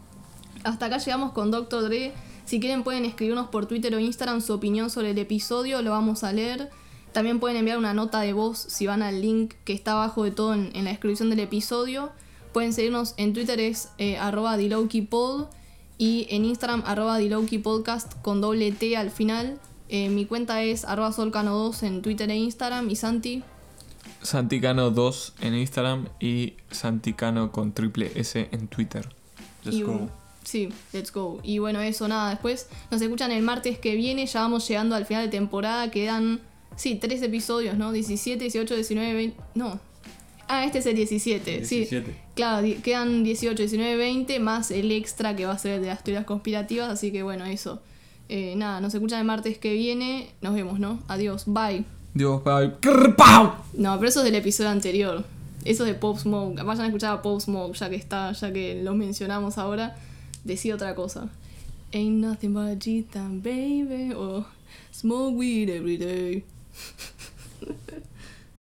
hasta acá llegamos con Dr. Dre. Si quieren pueden escribirnos por Twitter o Instagram su opinión sobre el episodio, lo vamos a leer. También pueden enviar una nota de voz si van al link que está abajo de todo en, en la descripción del episodio. Pueden seguirnos en Twitter es eh, arroba DilowkeyPod y en Instagram arroba DilowkeyPodcast con doble T al final. Eh, mi cuenta es arroba solcano2 en Twitter e Instagram y Santi. Santicano2 en Instagram y Santicano con triple S en Twitter. Let's Y, go. Sí, let's go. Y bueno, eso nada. Después nos escuchan el martes que viene. Ya vamos llegando al final de temporada. Quedan, sí, tres episodios, ¿no? 17, 18, 19, 20. No. Ah, este es el 17. Sí. 17. Claro, quedan 18, 19, 20. Más el extra que va a ser el de las teorías conspirativas. Así que bueno, eso. Eh, nada, nos escuchan el martes que viene. Nos vemos, ¿no? Adiós. Bye. Dios, bye. No, pero eso es del episodio anterior. Eso de Pop Smoke. Vayan a escuchar a Pop Smoke, ya que está, ya que lo mencionamos ahora. Decía otra cosa. Ain't nothing but a G-Time, baby. O smoke weed every day.